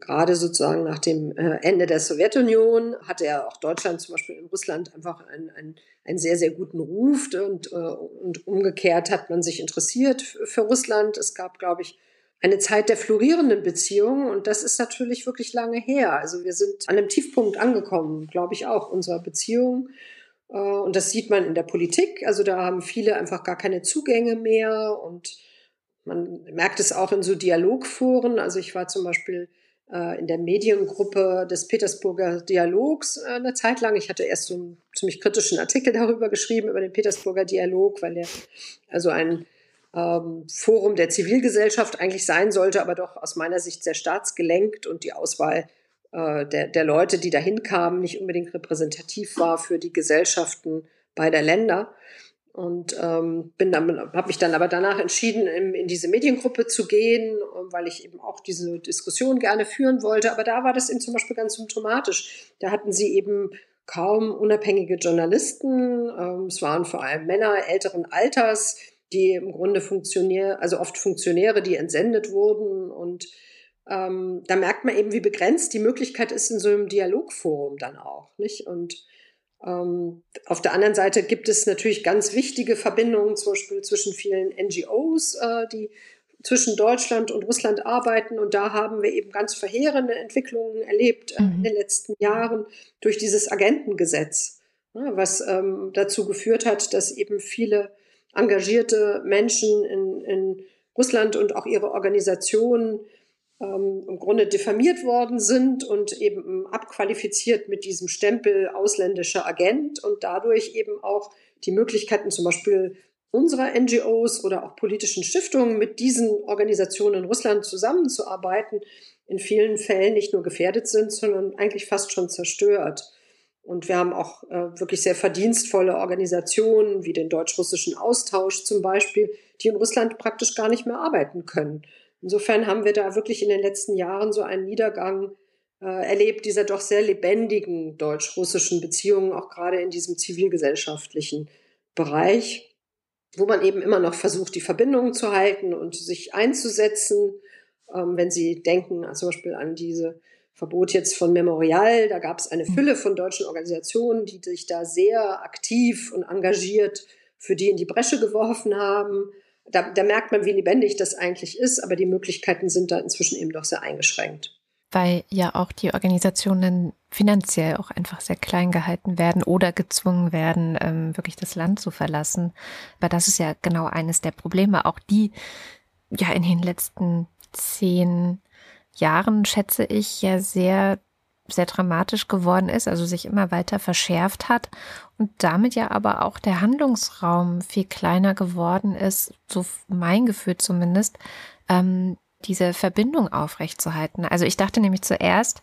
gerade sozusagen nach dem äh, Ende der Sowjetunion hatte ja auch Deutschland zum Beispiel in Russland einfach einen, einen, einen sehr, sehr guten Ruf und, äh, und umgekehrt hat man sich interessiert für Russland. Es gab, glaube ich, eine Zeit der florierenden Beziehungen und das ist natürlich wirklich lange her. Also wir sind an einem Tiefpunkt angekommen, glaube ich auch, unserer Beziehung. Äh, und das sieht man in der Politik. Also da haben viele einfach gar keine Zugänge mehr und man merkt es auch in so Dialogforen. Also ich war zum Beispiel in der Mediengruppe des Petersburger Dialogs äh, eine Zeit lang. Ich hatte erst so einen ziemlich kritischen Artikel darüber geschrieben, über den Petersburger Dialog, weil der also ein ähm, Forum der Zivilgesellschaft eigentlich sein sollte, aber doch aus meiner Sicht sehr staatsgelenkt und die Auswahl äh, der, der Leute, die dahin kamen, nicht unbedingt repräsentativ war für die Gesellschaften beider Länder. Und ähm, bin dann, habe mich dann aber danach entschieden, in, in diese Mediengruppe zu gehen, weil ich eben auch diese Diskussion gerne führen wollte. Aber da war das eben zum Beispiel ganz symptomatisch. Da hatten sie eben kaum unabhängige Journalisten. Ähm, es waren vor allem Männer älteren Alters, die im Grunde Funktionäre, also oft Funktionäre, die entsendet wurden. Und ähm, da merkt man eben, wie begrenzt die Möglichkeit ist in so einem Dialogforum dann auch, nicht? Und ähm, auf der anderen Seite gibt es natürlich ganz wichtige Verbindungen, zum Beispiel zwischen vielen NGOs, äh, die zwischen Deutschland und Russland arbeiten. Und da haben wir eben ganz verheerende Entwicklungen erlebt äh, in mhm. den letzten Jahren durch dieses Agentengesetz, ne, was ähm, dazu geführt hat, dass eben viele engagierte Menschen in, in Russland und auch ihre Organisationen ähm, im Grunde diffamiert worden sind und eben abqualifiziert mit diesem Stempel ausländischer Agent und dadurch eben auch die Möglichkeiten zum Beispiel unserer NGOs oder auch politischen Stiftungen mit diesen Organisationen in Russland zusammenzuarbeiten, in vielen Fällen nicht nur gefährdet sind, sondern eigentlich fast schon zerstört. Und wir haben auch äh, wirklich sehr verdienstvolle Organisationen wie den deutsch-russischen Austausch zum Beispiel, die in Russland praktisch gar nicht mehr arbeiten können. Insofern haben wir da wirklich in den letzten Jahren so einen Niedergang äh, erlebt, dieser doch sehr lebendigen deutsch-russischen Beziehungen, auch gerade in diesem zivilgesellschaftlichen Bereich, wo man eben immer noch versucht, die Verbindungen zu halten und sich einzusetzen. Ähm, wenn Sie denken zum Beispiel an diese Verbot jetzt von Memorial, da gab es eine mhm. Fülle von deutschen Organisationen, die sich da sehr aktiv und engagiert für die in die Bresche geworfen haben da, da merkt man, wie lebendig das eigentlich ist, aber die Möglichkeiten sind da inzwischen eben doch sehr eingeschränkt. Weil ja auch die Organisationen finanziell auch einfach sehr klein gehalten werden oder gezwungen werden, ähm, wirklich das Land zu verlassen. Aber das ist ja genau eines der Probleme, auch die ja in den letzten zehn Jahren, schätze ich, ja sehr sehr dramatisch geworden ist, also sich immer weiter verschärft hat und damit ja aber auch der Handlungsraum viel kleiner geworden ist, so mein Gefühl zumindest, ähm, diese Verbindung aufrechtzuerhalten. Also ich dachte nämlich zuerst,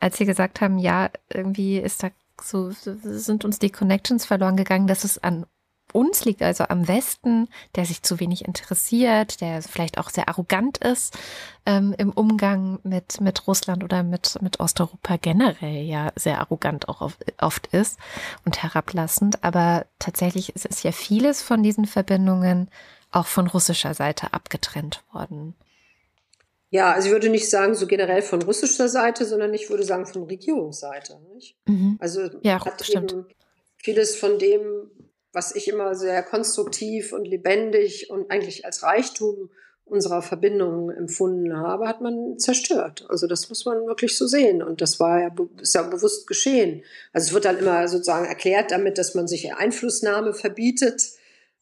als Sie gesagt haben, ja, irgendwie ist da so, sind uns die Connections verloren gegangen, dass es an uns liegt, also am Westen, der sich zu wenig interessiert, der vielleicht auch sehr arrogant ist ähm, im Umgang mit, mit Russland oder mit, mit Osteuropa generell ja sehr arrogant auch oft ist und herablassend. Aber tatsächlich ist es ja vieles von diesen Verbindungen auch von russischer Seite abgetrennt worden. Ja, also ich würde nicht sagen so generell von russischer Seite, sondern ich würde sagen von Regierungsseite. Mhm. Also ja, hat stimmt. eben vieles von dem, was ich immer sehr konstruktiv und lebendig und eigentlich als Reichtum unserer Verbindungen empfunden habe, hat man zerstört. Also das muss man wirklich so sehen. Und das war ja, ist ja bewusst geschehen. Also es wird dann immer sozusagen erklärt damit, dass man sich Einflussnahme verbietet.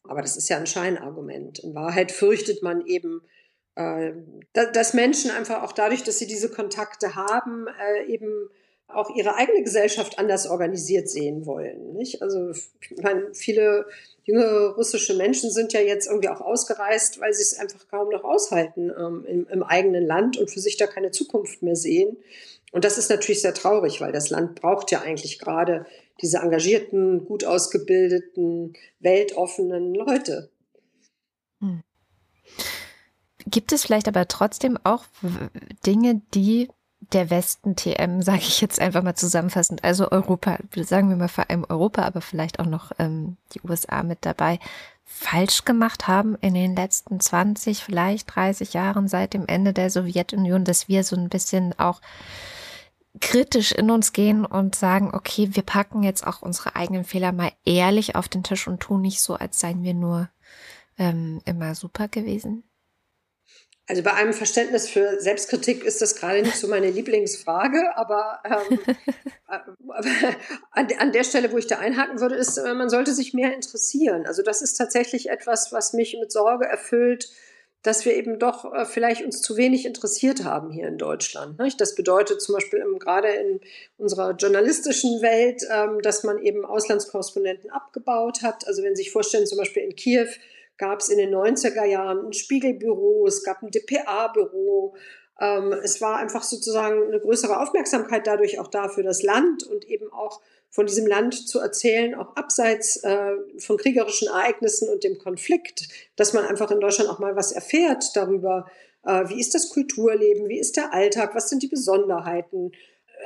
Aber das ist ja ein Scheinargument. In Wahrheit fürchtet man eben, äh, dass Menschen einfach auch dadurch, dass sie diese Kontakte haben, äh, eben auch ihre eigene Gesellschaft anders organisiert sehen wollen. Nicht? Also ich meine, viele junge russische Menschen sind ja jetzt irgendwie auch ausgereist, weil sie es einfach kaum noch aushalten ähm, im, im eigenen Land und für sich da keine Zukunft mehr sehen. Und das ist natürlich sehr traurig, weil das Land braucht ja eigentlich gerade diese engagierten, gut ausgebildeten, weltoffenen Leute. Hm. Gibt es vielleicht aber trotzdem auch Dinge, die der Westen TM, sage ich jetzt einfach mal zusammenfassend, also Europa, sagen wir mal vor allem Europa, aber vielleicht auch noch ähm, die USA mit dabei, falsch gemacht haben in den letzten 20, vielleicht 30 Jahren seit dem Ende der Sowjetunion, dass wir so ein bisschen auch kritisch in uns gehen und sagen, okay, wir packen jetzt auch unsere eigenen Fehler mal ehrlich auf den Tisch und tun nicht so, als seien wir nur ähm, immer super gewesen? Also bei einem Verständnis für Selbstkritik ist das gerade nicht so meine Lieblingsfrage, aber, ähm, aber an, an, der Stelle, wo ich da einhaken würde, ist, äh, man sollte sich mehr interessieren. Also das ist tatsächlich etwas, was mich mit Sorge erfüllt, dass wir eben doch äh, vielleicht uns zu wenig interessiert haben hier in Deutschland. Nicht? Das bedeutet zum Beispiel im, gerade in unserer journalistischen Welt, ähm, dass man eben Auslandskorrespondenten abgebaut hat. Also wenn Sie sich vorstellen, zum Beispiel in Kiew, gab es in den 90er Jahren ein Spiegelbüro, es gab ein DPA-Büro. Ähm, es war einfach sozusagen eine größere Aufmerksamkeit dadurch auch da für das Land und eben auch von diesem Land zu erzählen, auch abseits äh, von kriegerischen Ereignissen und dem Konflikt, dass man einfach in Deutschland auch mal was erfährt darüber, äh, wie ist das Kulturleben, wie ist der Alltag, was sind die Besonderheiten.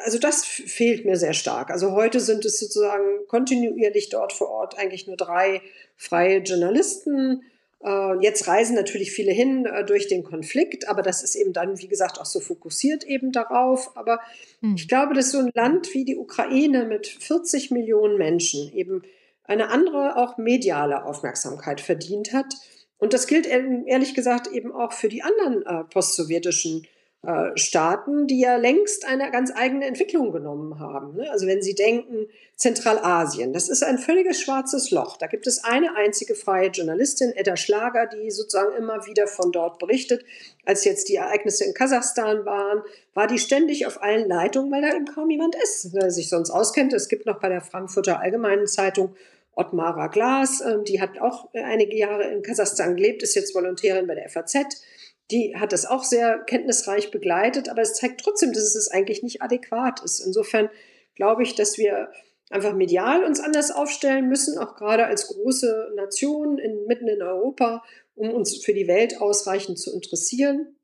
Also das fehlt mir sehr stark. Also heute sind es sozusagen kontinuierlich dort vor Ort eigentlich nur drei freie Journalisten. Äh, jetzt reisen natürlich viele hin äh, durch den Konflikt, aber das ist eben dann, wie gesagt, auch so fokussiert eben darauf. Aber hm. ich glaube, dass so ein Land wie die Ukraine mit 40 Millionen Menschen eben eine andere, auch mediale Aufmerksamkeit verdient hat. Und das gilt ehrlich gesagt eben auch für die anderen äh, postsowjetischen äh, Staaten, die ja längst eine ganz eigene Entwicklung genommen haben. Ne? Also wenn Sie denken, Zentralasien, das ist ein völliges schwarzes Loch. Da gibt es eine einzige freie Journalistin, Edda Schlager, die sozusagen immer wieder von dort berichtet. Als jetzt die Ereignisse in Kasachstan waren, war die ständig auf allen Leitungen, weil da eben kaum jemand ist, der sich sonst auskennt. Es gibt noch bei der Frankfurter Allgemeinen Zeitung Ottmara Glas, ähm, die hat auch einige Jahre in Kasachstan gelebt, ist jetzt Volontärin bei der FAZ die hat das auch sehr kenntnisreich begleitet, aber es zeigt trotzdem, dass es eigentlich nicht adäquat ist. Insofern glaube ich, dass wir einfach medial uns anders aufstellen müssen, auch gerade als große Nation in, mitten in Europa, um uns für die Welt ausreichend zu interessieren.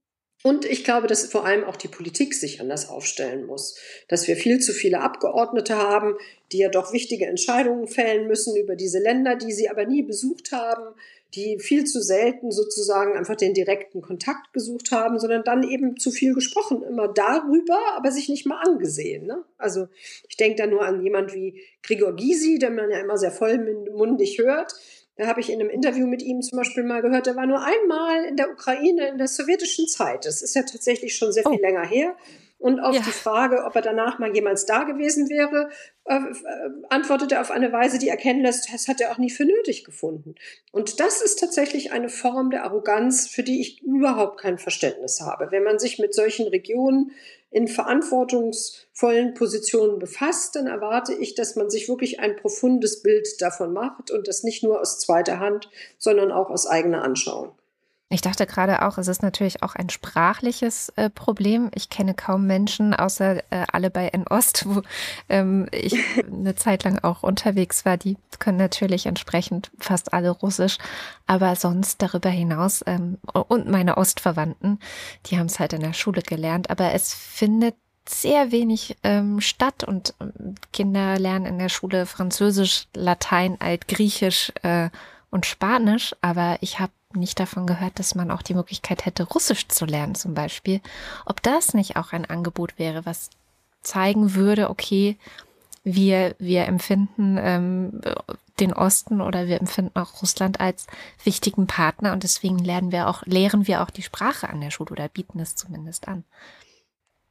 Und ich glaube, dass vor allem auch die Politik sich anders aufstellen muss. Dass wir viel zu viele Abgeordnete haben, die ja doch wichtige Entscheidungen fällen müssen über diese Länder, die sie aber nie besucht haben, die viel zu selten sozusagen einfach den direkten Kontakt gesucht haben, sondern dann eben zu viel gesprochen, immer darüber, aber sich nicht mal angesehen. Ne? Also ich denke da nur an jemand wie Gregor Gysi, den man ja immer sehr vollmundig hört. Da habe ich in einem Interview mit ihm zum Beispiel mal gehört, der war nur einmal in der Ukraine in der sowjetischen Zeit. Das ist ja tatsächlich schon sehr viel oh. länger her. Und auf ja. die Frage, ob er danach mal jemals da gewesen wäre, äh, äh, antwortet er auf eine Weise, die erkennen lässt, das hat er auch nie für nötig gefunden. Und das ist tatsächlich eine Form der Arroganz, für die ich überhaupt kein Verständnis habe. Wenn man sich mit solchen Regionen in verantwortungsvollen Positionen befasst, dann erwarte ich, dass man sich wirklich ein profundes Bild davon macht und das nicht nur aus zweiter Hand, sondern auch aus eigener Anschauung. Ich dachte gerade auch, es ist natürlich auch ein sprachliches äh, Problem. Ich kenne kaum Menschen, außer äh, alle bei N-Ost, wo ähm, ich eine Zeit lang auch unterwegs war. Die können natürlich entsprechend fast alle Russisch, aber sonst darüber hinaus ähm, und meine Ostverwandten, die haben es halt in der Schule gelernt. Aber es findet sehr wenig ähm, statt und ähm, Kinder lernen in der Schule Französisch, Latein, Altgriechisch äh, und Spanisch, aber ich habe nicht davon gehört, dass man auch die Möglichkeit hätte, Russisch zu lernen zum Beispiel. Ob das nicht auch ein Angebot wäre, was zeigen würde, okay, wir, wir empfinden ähm, den Osten oder wir empfinden auch Russland als wichtigen Partner und deswegen lernen wir auch, lehren wir auch die Sprache an der Schule oder bieten es zumindest an.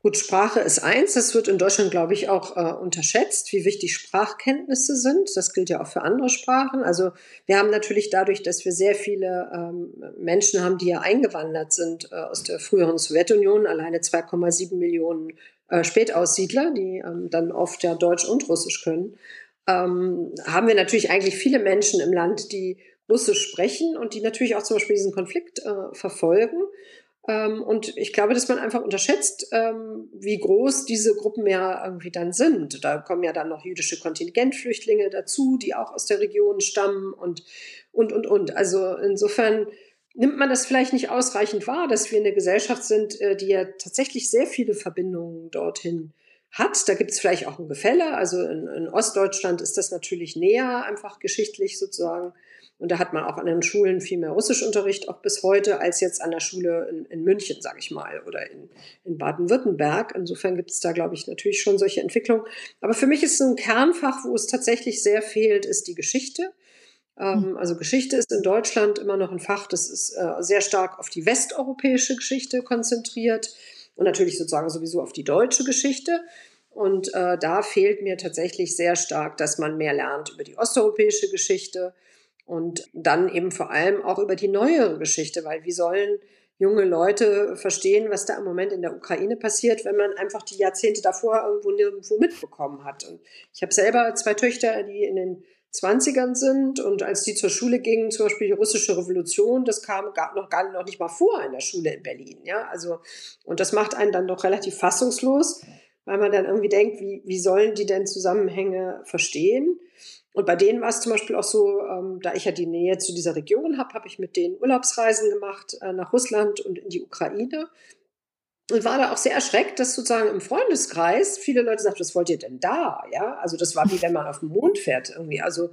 Gut, Sprache ist eins. Das wird in Deutschland, glaube ich, auch äh, unterschätzt, wie wichtig Sprachkenntnisse sind. Das gilt ja auch für andere Sprachen. Also wir haben natürlich dadurch, dass wir sehr viele ähm, Menschen haben, die ja eingewandert sind äh, aus der früheren Sowjetunion, alleine 2,7 Millionen äh, Spätaussiedler, die ähm, dann oft ja Deutsch und Russisch können, ähm, haben wir natürlich eigentlich viele Menschen im Land, die Russisch sprechen und die natürlich auch zum Beispiel diesen Konflikt äh, verfolgen. Ähm, und ich glaube, dass man einfach unterschätzt, ähm, wie groß diese Gruppen ja irgendwie dann sind. Da kommen ja dann noch jüdische Kontingentflüchtlinge dazu, die auch aus der Region stammen und, und, und, und. Also insofern nimmt man das vielleicht nicht ausreichend wahr, dass wir eine Gesellschaft sind, äh, die ja tatsächlich sehr viele Verbindungen dorthin hat. Da gibt es vielleicht auch ein Gefälle. Also in, in Ostdeutschland ist das natürlich näher, einfach geschichtlich sozusagen und da hat man auch an den Schulen viel mehr Russischunterricht, auch bis heute, als jetzt an der Schule in, in München, sage ich mal, oder in, in Baden-Württemberg. Insofern gibt es da, glaube ich, natürlich schon solche Entwicklungen. Aber für mich ist ein Kernfach, wo es tatsächlich sehr fehlt, ist die Geschichte. Ähm, hm. also Geschichte ist in Deutschland immer noch ein Fach, das ist äh, sehr stark auf die westeuropäische Geschichte konzentriert und natürlich sozusagen sowieso auf die deutsche Geschichte. Und äh, da fehlt mir tatsächlich sehr stark, dass man mehr lernt über die osteuropäische Geschichte und dann eben vor allem auch über die neuere Geschichte, weil wie sollen junge Leute verstehen, was da im Moment in der Ukraine passiert, wenn man einfach die Jahrzehnte davor irgendwo nirgendwo mitbekommen hat. Und ich habe selber zwei Töchter, die in den 20ern sind und als die zur Schule gingen, zum Beispiel die russische Revolution, das kam gar noch gar noch nicht mal vor in der Schule in Berlin. Ja, also, und das macht einen dann doch relativ fassungslos, weil man dann irgendwie denkt, wie, wie sollen die denn Zusammenhänge verstehen? Und bei denen war es zum Beispiel auch so, ähm, da ich ja die Nähe zu dieser Region habe, habe ich mit denen Urlaubsreisen gemacht äh, nach Russland und in die Ukraine. Und war da auch sehr erschreckt, dass sozusagen im Freundeskreis viele Leute sagten, was wollt ihr denn da? Ja, also das war wie wenn man auf den Mond fährt irgendwie, also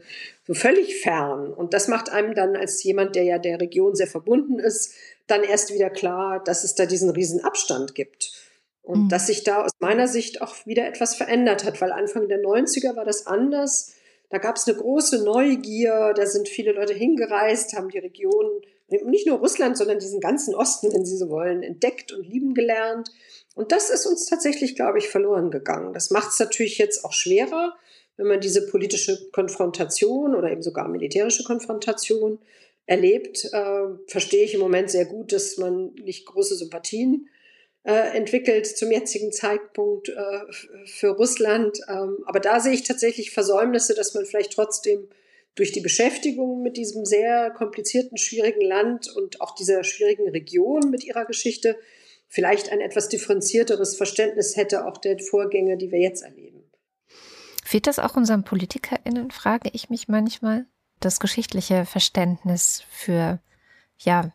so völlig fern. Und das macht einem dann als jemand, der ja der Region sehr verbunden ist, dann erst wieder klar, dass es da diesen riesen Abstand gibt. Und mhm. dass sich da aus meiner Sicht auch wieder etwas verändert hat, weil Anfang der 90er war das anders da gab es eine große Neugier, da sind viele Leute hingereist, haben die Region, nicht nur Russland, sondern diesen ganzen Osten, wenn Sie so wollen, entdeckt und lieben gelernt. Und das ist uns tatsächlich, glaube ich, verloren gegangen. Das macht es natürlich jetzt auch schwerer, wenn man diese politische Konfrontation oder eben sogar militärische Konfrontation erlebt. Äh, verstehe ich im Moment sehr gut, dass man nicht große Sympathien äh, entwickelt zum jetzigen Zeitpunkt äh, für Russland. Ähm, aber da sehe ich tatsächlich Versäumnisse, dass man vielleicht trotzdem durch die Beschäftigung mit diesem sehr komplizierten, schwierigen Land und auch dieser schwierigen Region mit ihrer Geschichte vielleicht ein etwas differenzierteres Verständnis hätte, auch der Vorgänge, die wir jetzt erleben. Fehlt das auch unseren PolitikerInnen, frage ich mich manchmal, das geschichtliche Verständnis für, ja,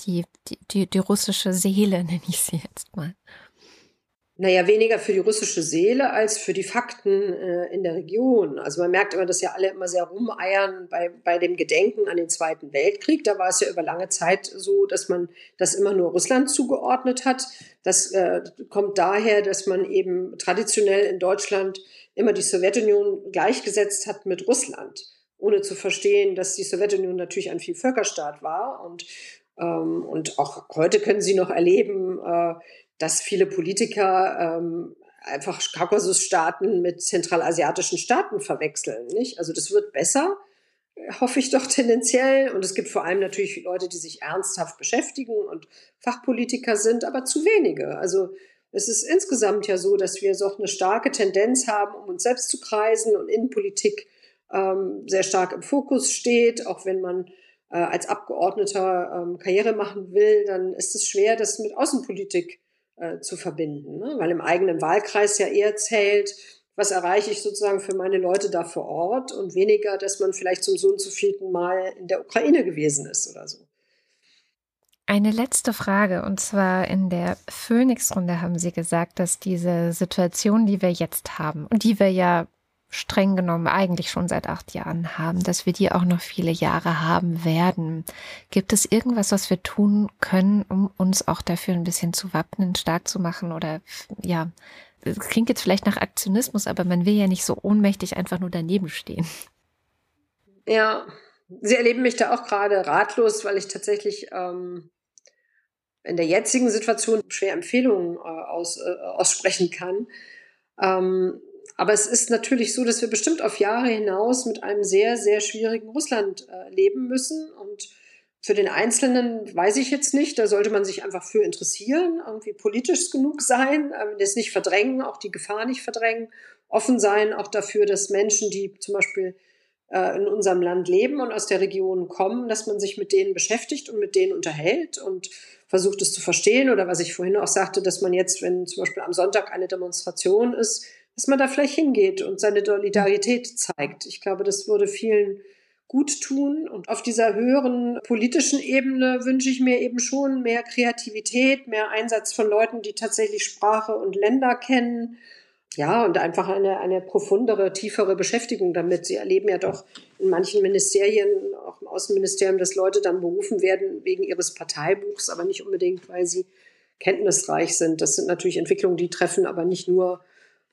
die, die, die, die russische Seele, nenne ich sie jetzt mal. Naja, weniger für die russische Seele als für die Fakten äh, in der Region. Also man merkt immer, dass ja alle immer sehr rumeiern bei, bei dem Gedenken an den Zweiten Weltkrieg. Da war es ja über lange Zeit so, dass man das immer nur Russland zugeordnet hat. Das äh, kommt daher, dass man eben traditionell in Deutschland immer die Sowjetunion gleichgesetzt hat mit Russland ohne zu verstehen, dass die Sowjetunion natürlich ein Vielvölkerstaat war und ähm, und auch heute können Sie noch erleben, äh, dass viele Politiker ähm, einfach Kaukasusstaaten mit zentralasiatischen Staaten verwechseln. Nicht? Also das wird besser, hoffe ich doch tendenziell. Und es gibt vor allem natürlich Leute, die sich ernsthaft beschäftigen und Fachpolitiker sind, aber zu wenige. Also es ist insgesamt ja so, dass wir so eine starke Tendenz haben, um uns selbst zu kreisen und Innenpolitik ähm, sehr stark im Fokus steht, auch wenn man äh, als Abgeordneter ähm, Karriere machen will, dann ist es schwer, das mit Außenpolitik äh, zu verbinden, ne? weil im eigenen Wahlkreis ja eher zählt, was erreiche ich sozusagen für meine Leute da vor Ort und weniger, dass man vielleicht zum so und so vierten Mal in der Ukraine gewesen ist oder so. Eine letzte Frage, und zwar in der Phoenix-Runde haben Sie gesagt, dass diese Situation, die wir jetzt haben und die wir ja streng genommen eigentlich schon seit acht Jahren haben, dass wir die auch noch viele Jahre haben werden. Gibt es irgendwas, was wir tun können, um uns auch dafür ein bisschen zu wappnen, stark zu machen oder ja, das klingt jetzt vielleicht nach Aktionismus, aber man will ja nicht so ohnmächtig einfach nur daneben stehen. Ja, Sie erleben mich da auch gerade ratlos, weil ich tatsächlich ähm, in der jetzigen Situation schwer Empfehlungen äh, aus, äh, aussprechen kann. Ähm, aber es ist natürlich so, dass wir bestimmt auf Jahre hinaus mit einem sehr, sehr schwierigen Russland äh, leben müssen. Und für den Einzelnen weiß ich jetzt nicht, da sollte man sich einfach für interessieren, irgendwie politisch genug sein, äh, das nicht verdrängen, auch die Gefahr nicht verdrängen, offen sein auch dafür, dass Menschen, die zum Beispiel äh, in unserem Land leben und aus der Region kommen, dass man sich mit denen beschäftigt und mit denen unterhält und versucht es zu verstehen. Oder was ich vorhin auch sagte, dass man jetzt, wenn zum Beispiel am Sonntag eine Demonstration ist, dass man da vielleicht hingeht und seine Solidarität zeigt. Ich glaube, das würde vielen gut tun. Und auf dieser höheren politischen Ebene wünsche ich mir eben schon mehr Kreativität, mehr Einsatz von Leuten, die tatsächlich Sprache und Länder kennen ja, und einfach eine, eine profundere, tiefere Beschäftigung damit. Sie erleben ja doch in manchen Ministerien, auch im Außenministerium, dass Leute dann berufen werden wegen ihres Parteibuchs, aber nicht unbedingt, weil sie kenntnisreich sind. Das sind natürlich Entwicklungen, die treffen aber nicht nur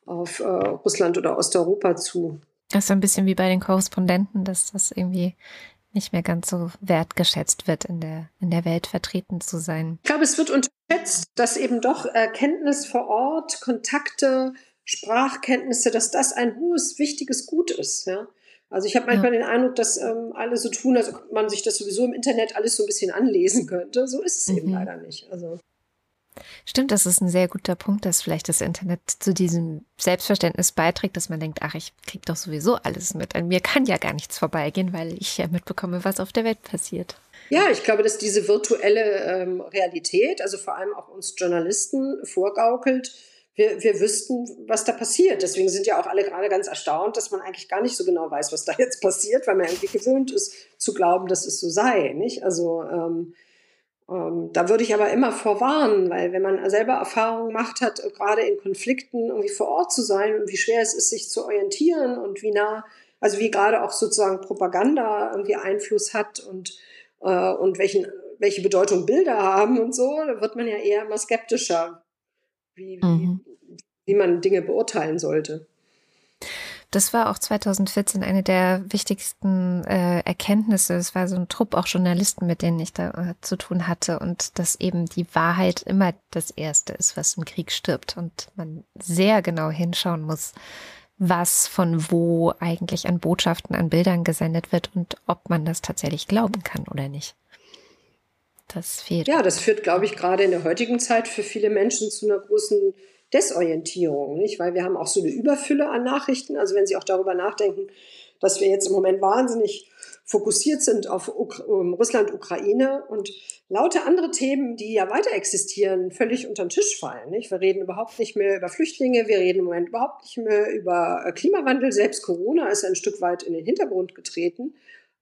auf äh, Russland oder Osteuropa zu. Das ist ein bisschen wie bei den Korrespondenten, dass das irgendwie nicht mehr ganz so wertgeschätzt wird, in der, in der Welt vertreten zu sein. Ich glaube, es wird unterschätzt, dass eben doch Erkenntnis vor Ort, Kontakte, Sprachkenntnisse, dass das ein hohes, wichtiges Gut ist. Ja? Also ich habe manchmal ja. den Eindruck, dass ähm, alle so tun, als ob man sich das sowieso im Internet alles so ein bisschen anlesen könnte. So ist es mhm. eben leider nicht. Also Stimmt, das ist ein sehr guter Punkt, dass vielleicht das Internet zu diesem Selbstverständnis beiträgt, dass man denkt, ach, ich kriege doch sowieso alles mit. An mir kann ja gar nichts vorbeigehen, weil ich ja mitbekomme, was auf der Welt passiert. Ja, ich glaube, dass diese virtuelle ähm, Realität, also vor allem auch uns Journalisten, vorgaukelt, wir, wir wüssten, was da passiert. Deswegen sind ja auch alle gerade ganz erstaunt, dass man eigentlich gar nicht so genau weiß, was da jetzt passiert, weil man irgendwie gewöhnt ist zu glauben, dass es so sei. Nicht? Also ähm, da würde ich aber immer vorwarnen, weil wenn man selber Erfahrungen gemacht hat, gerade in Konflikten irgendwie vor Ort zu sein und wie schwer es ist, sich zu orientieren und wie nah, also wie gerade auch sozusagen Propaganda irgendwie Einfluss hat und, äh, und welchen, welche Bedeutung Bilder haben und so, da wird man ja eher immer skeptischer wie, mhm. wie, wie man Dinge beurteilen sollte. Das war auch 2014 eine der wichtigsten äh, Erkenntnisse. Es war so ein Trupp auch Journalisten, mit denen ich da äh, zu tun hatte und dass eben die Wahrheit immer das Erste ist, was im Krieg stirbt und man sehr genau hinschauen muss, was von wo eigentlich an Botschaften, an Bildern gesendet wird und ob man das tatsächlich glauben kann oder nicht. Das fehlt. Ja, das führt, glaube ich, gerade in der heutigen Zeit für viele Menschen zu einer großen Desorientierung, nicht? Weil wir haben auch so eine Überfülle an Nachrichten. Also wenn Sie auch darüber nachdenken, dass wir jetzt im Moment wahnsinnig fokussiert sind auf Uk Russland, Ukraine und lauter andere Themen, die ja weiter existieren, völlig unter den Tisch fallen. Nicht? Wir reden überhaupt nicht mehr über Flüchtlinge, wir reden im Moment überhaupt nicht mehr über Klimawandel. Selbst Corona ist ein Stück weit in den Hintergrund getreten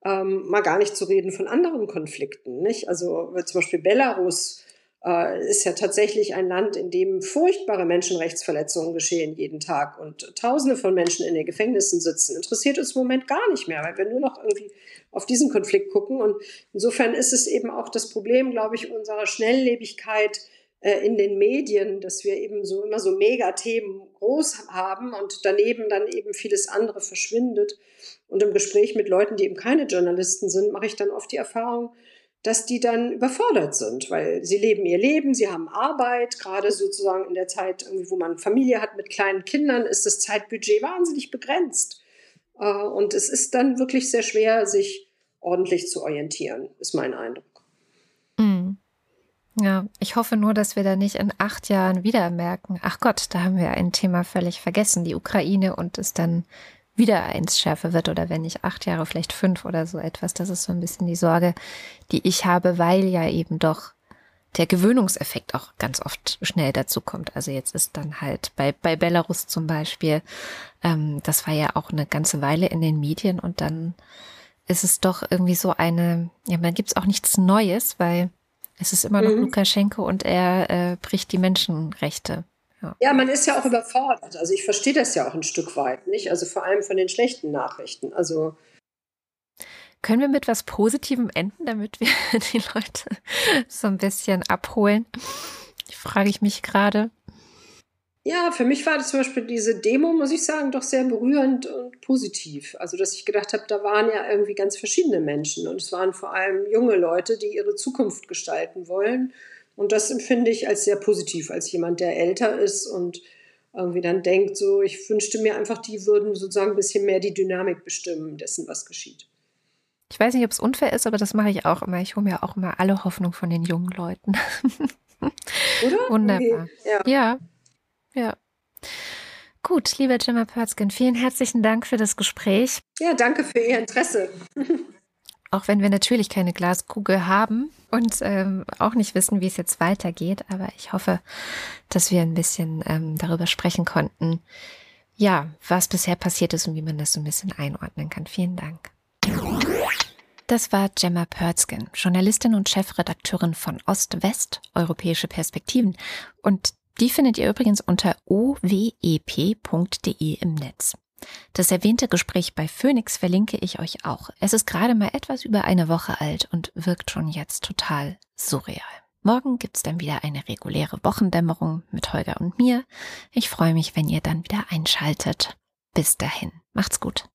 ähm, mal gar nicht zu reden von anderen Konflikten. Nicht? Also zum Beispiel Belarus äh, ist ja tatsächlich ein Land, in dem furchtbare Menschenrechtsverletzungen geschehen jeden Tag und Tausende von Menschen in den Gefängnissen sitzen. Interessiert uns im Moment gar nicht mehr, weil wir nur noch irgendwie auf diesen Konflikt gucken. Und insofern ist es eben auch das Problem, glaube ich, unserer Schnelllebigkeit äh, in den Medien, dass wir eben so immer so Megathemen groß haben und daneben dann eben vieles andere verschwindet. Und im Gespräch mit Leuten, die eben keine Journalisten sind, mache ich dann oft die Erfahrung, dass die dann überfordert sind, weil sie leben ihr Leben, sie haben Arbeit, gerade sozusagen in der Zeit, wo man Familie hat mit kleinen Kindern, ist das Zeitbudget wahnsinnig begrenzt. Äh, und es ist dann wirklich sehr schwer, sich ordentlich zu orientieren, ist mein Eindruck. Mhm. Ja, ich hoffe nur, dass wir da nicht in acht Jahren wieder merken, ach Gott, da haben wir ein Thema völlig vergessen, die Ukraine, und es dann wieder eins schärfer wird oder wenn nicht acht Jahre, vielleicht fünf oder so etwas. Das ist so ein bisschen die Sorge, die ich habe, weil ja eben doch der Gewöhnungseffekt auch ganz oft schnell dazu kommt. Also jetzt ist dann halt bei, bei Belarus zum Beispiel, ähm, das war ja auch eine ganze Weile in den Medien und dann ist es doch irgendwie so eine, ja, man gibt es auch nichts Neues, weil es ist immer noch mhm. Lukaschenko und er äh, bricht die Menschenrechte. Ja. ja, man ist ja auch überfordert. Also ich verstehe das ja auch ein Stück weit, nicht? Also vor allem von den schlechten Nachrichten. Also können wir mit was Positivem enden, damit wir die Leute so ein bisschen abholen? Frage ich mich gerade. Ja, für mich war das zum Beispiel diese Demo, muss ich sagen, doch sehr berührend und positiv. Also, dass ich gedacht habe, da waren ja irgendwie ganz verschiedene Menschen und es waren vor allem junge Leute, die ihre Zukunft gestalten wollen. Und das empfinde ich als sehr positiv, als jemand, der älter ist und irgendwie dann denkt, so, ich wünschte mir einfach, die würden sozusagen ein bisschen mehr die Dynamik bestimmen dessen, was geschieht. Ich weiß nicht, ob es unfair ist, aber das mache ich auch immer. Ich hole mir auch immer alle Hoffnung von den jungen Leuten. Oder? Wunderbar. Okay. Ja. ja. Ja. Gut, lieber Gemma Pörzgen, vielen herzlichen Dank für das Gespräch. Ja, danke für Ihr Interesse. auch wenn wir natürlich keine Glaskugel haben und ähm, auch nicht wissen, wie es jetzt weitergeht, aber ich hoffe, dass wir ein bisschen ähm, darüber sprechen konnten, ja, was bisher passiert ist und wie man das so ein bisschen einordnen kann. Vielen Dank. Das war Gemma Pörzgen, Journalistin und Chefredakteurin von Ost-West, Europäische Perspektiven. Und die findet ihr übrigens unter owep.de im Netz. Das erwähnte Gespräch bei Phoenix verlinke ich euch auch. Es ist gerade mal etwas über eine Woche alt und wirkt schon jetzt total surreal. Morgen gibt's dann wieder eine reguläre Wochendämmerung mit Holger und mir. Ich freue mich, wenn ihr dann wieder einschaltet. Bis dahin, macht's gut.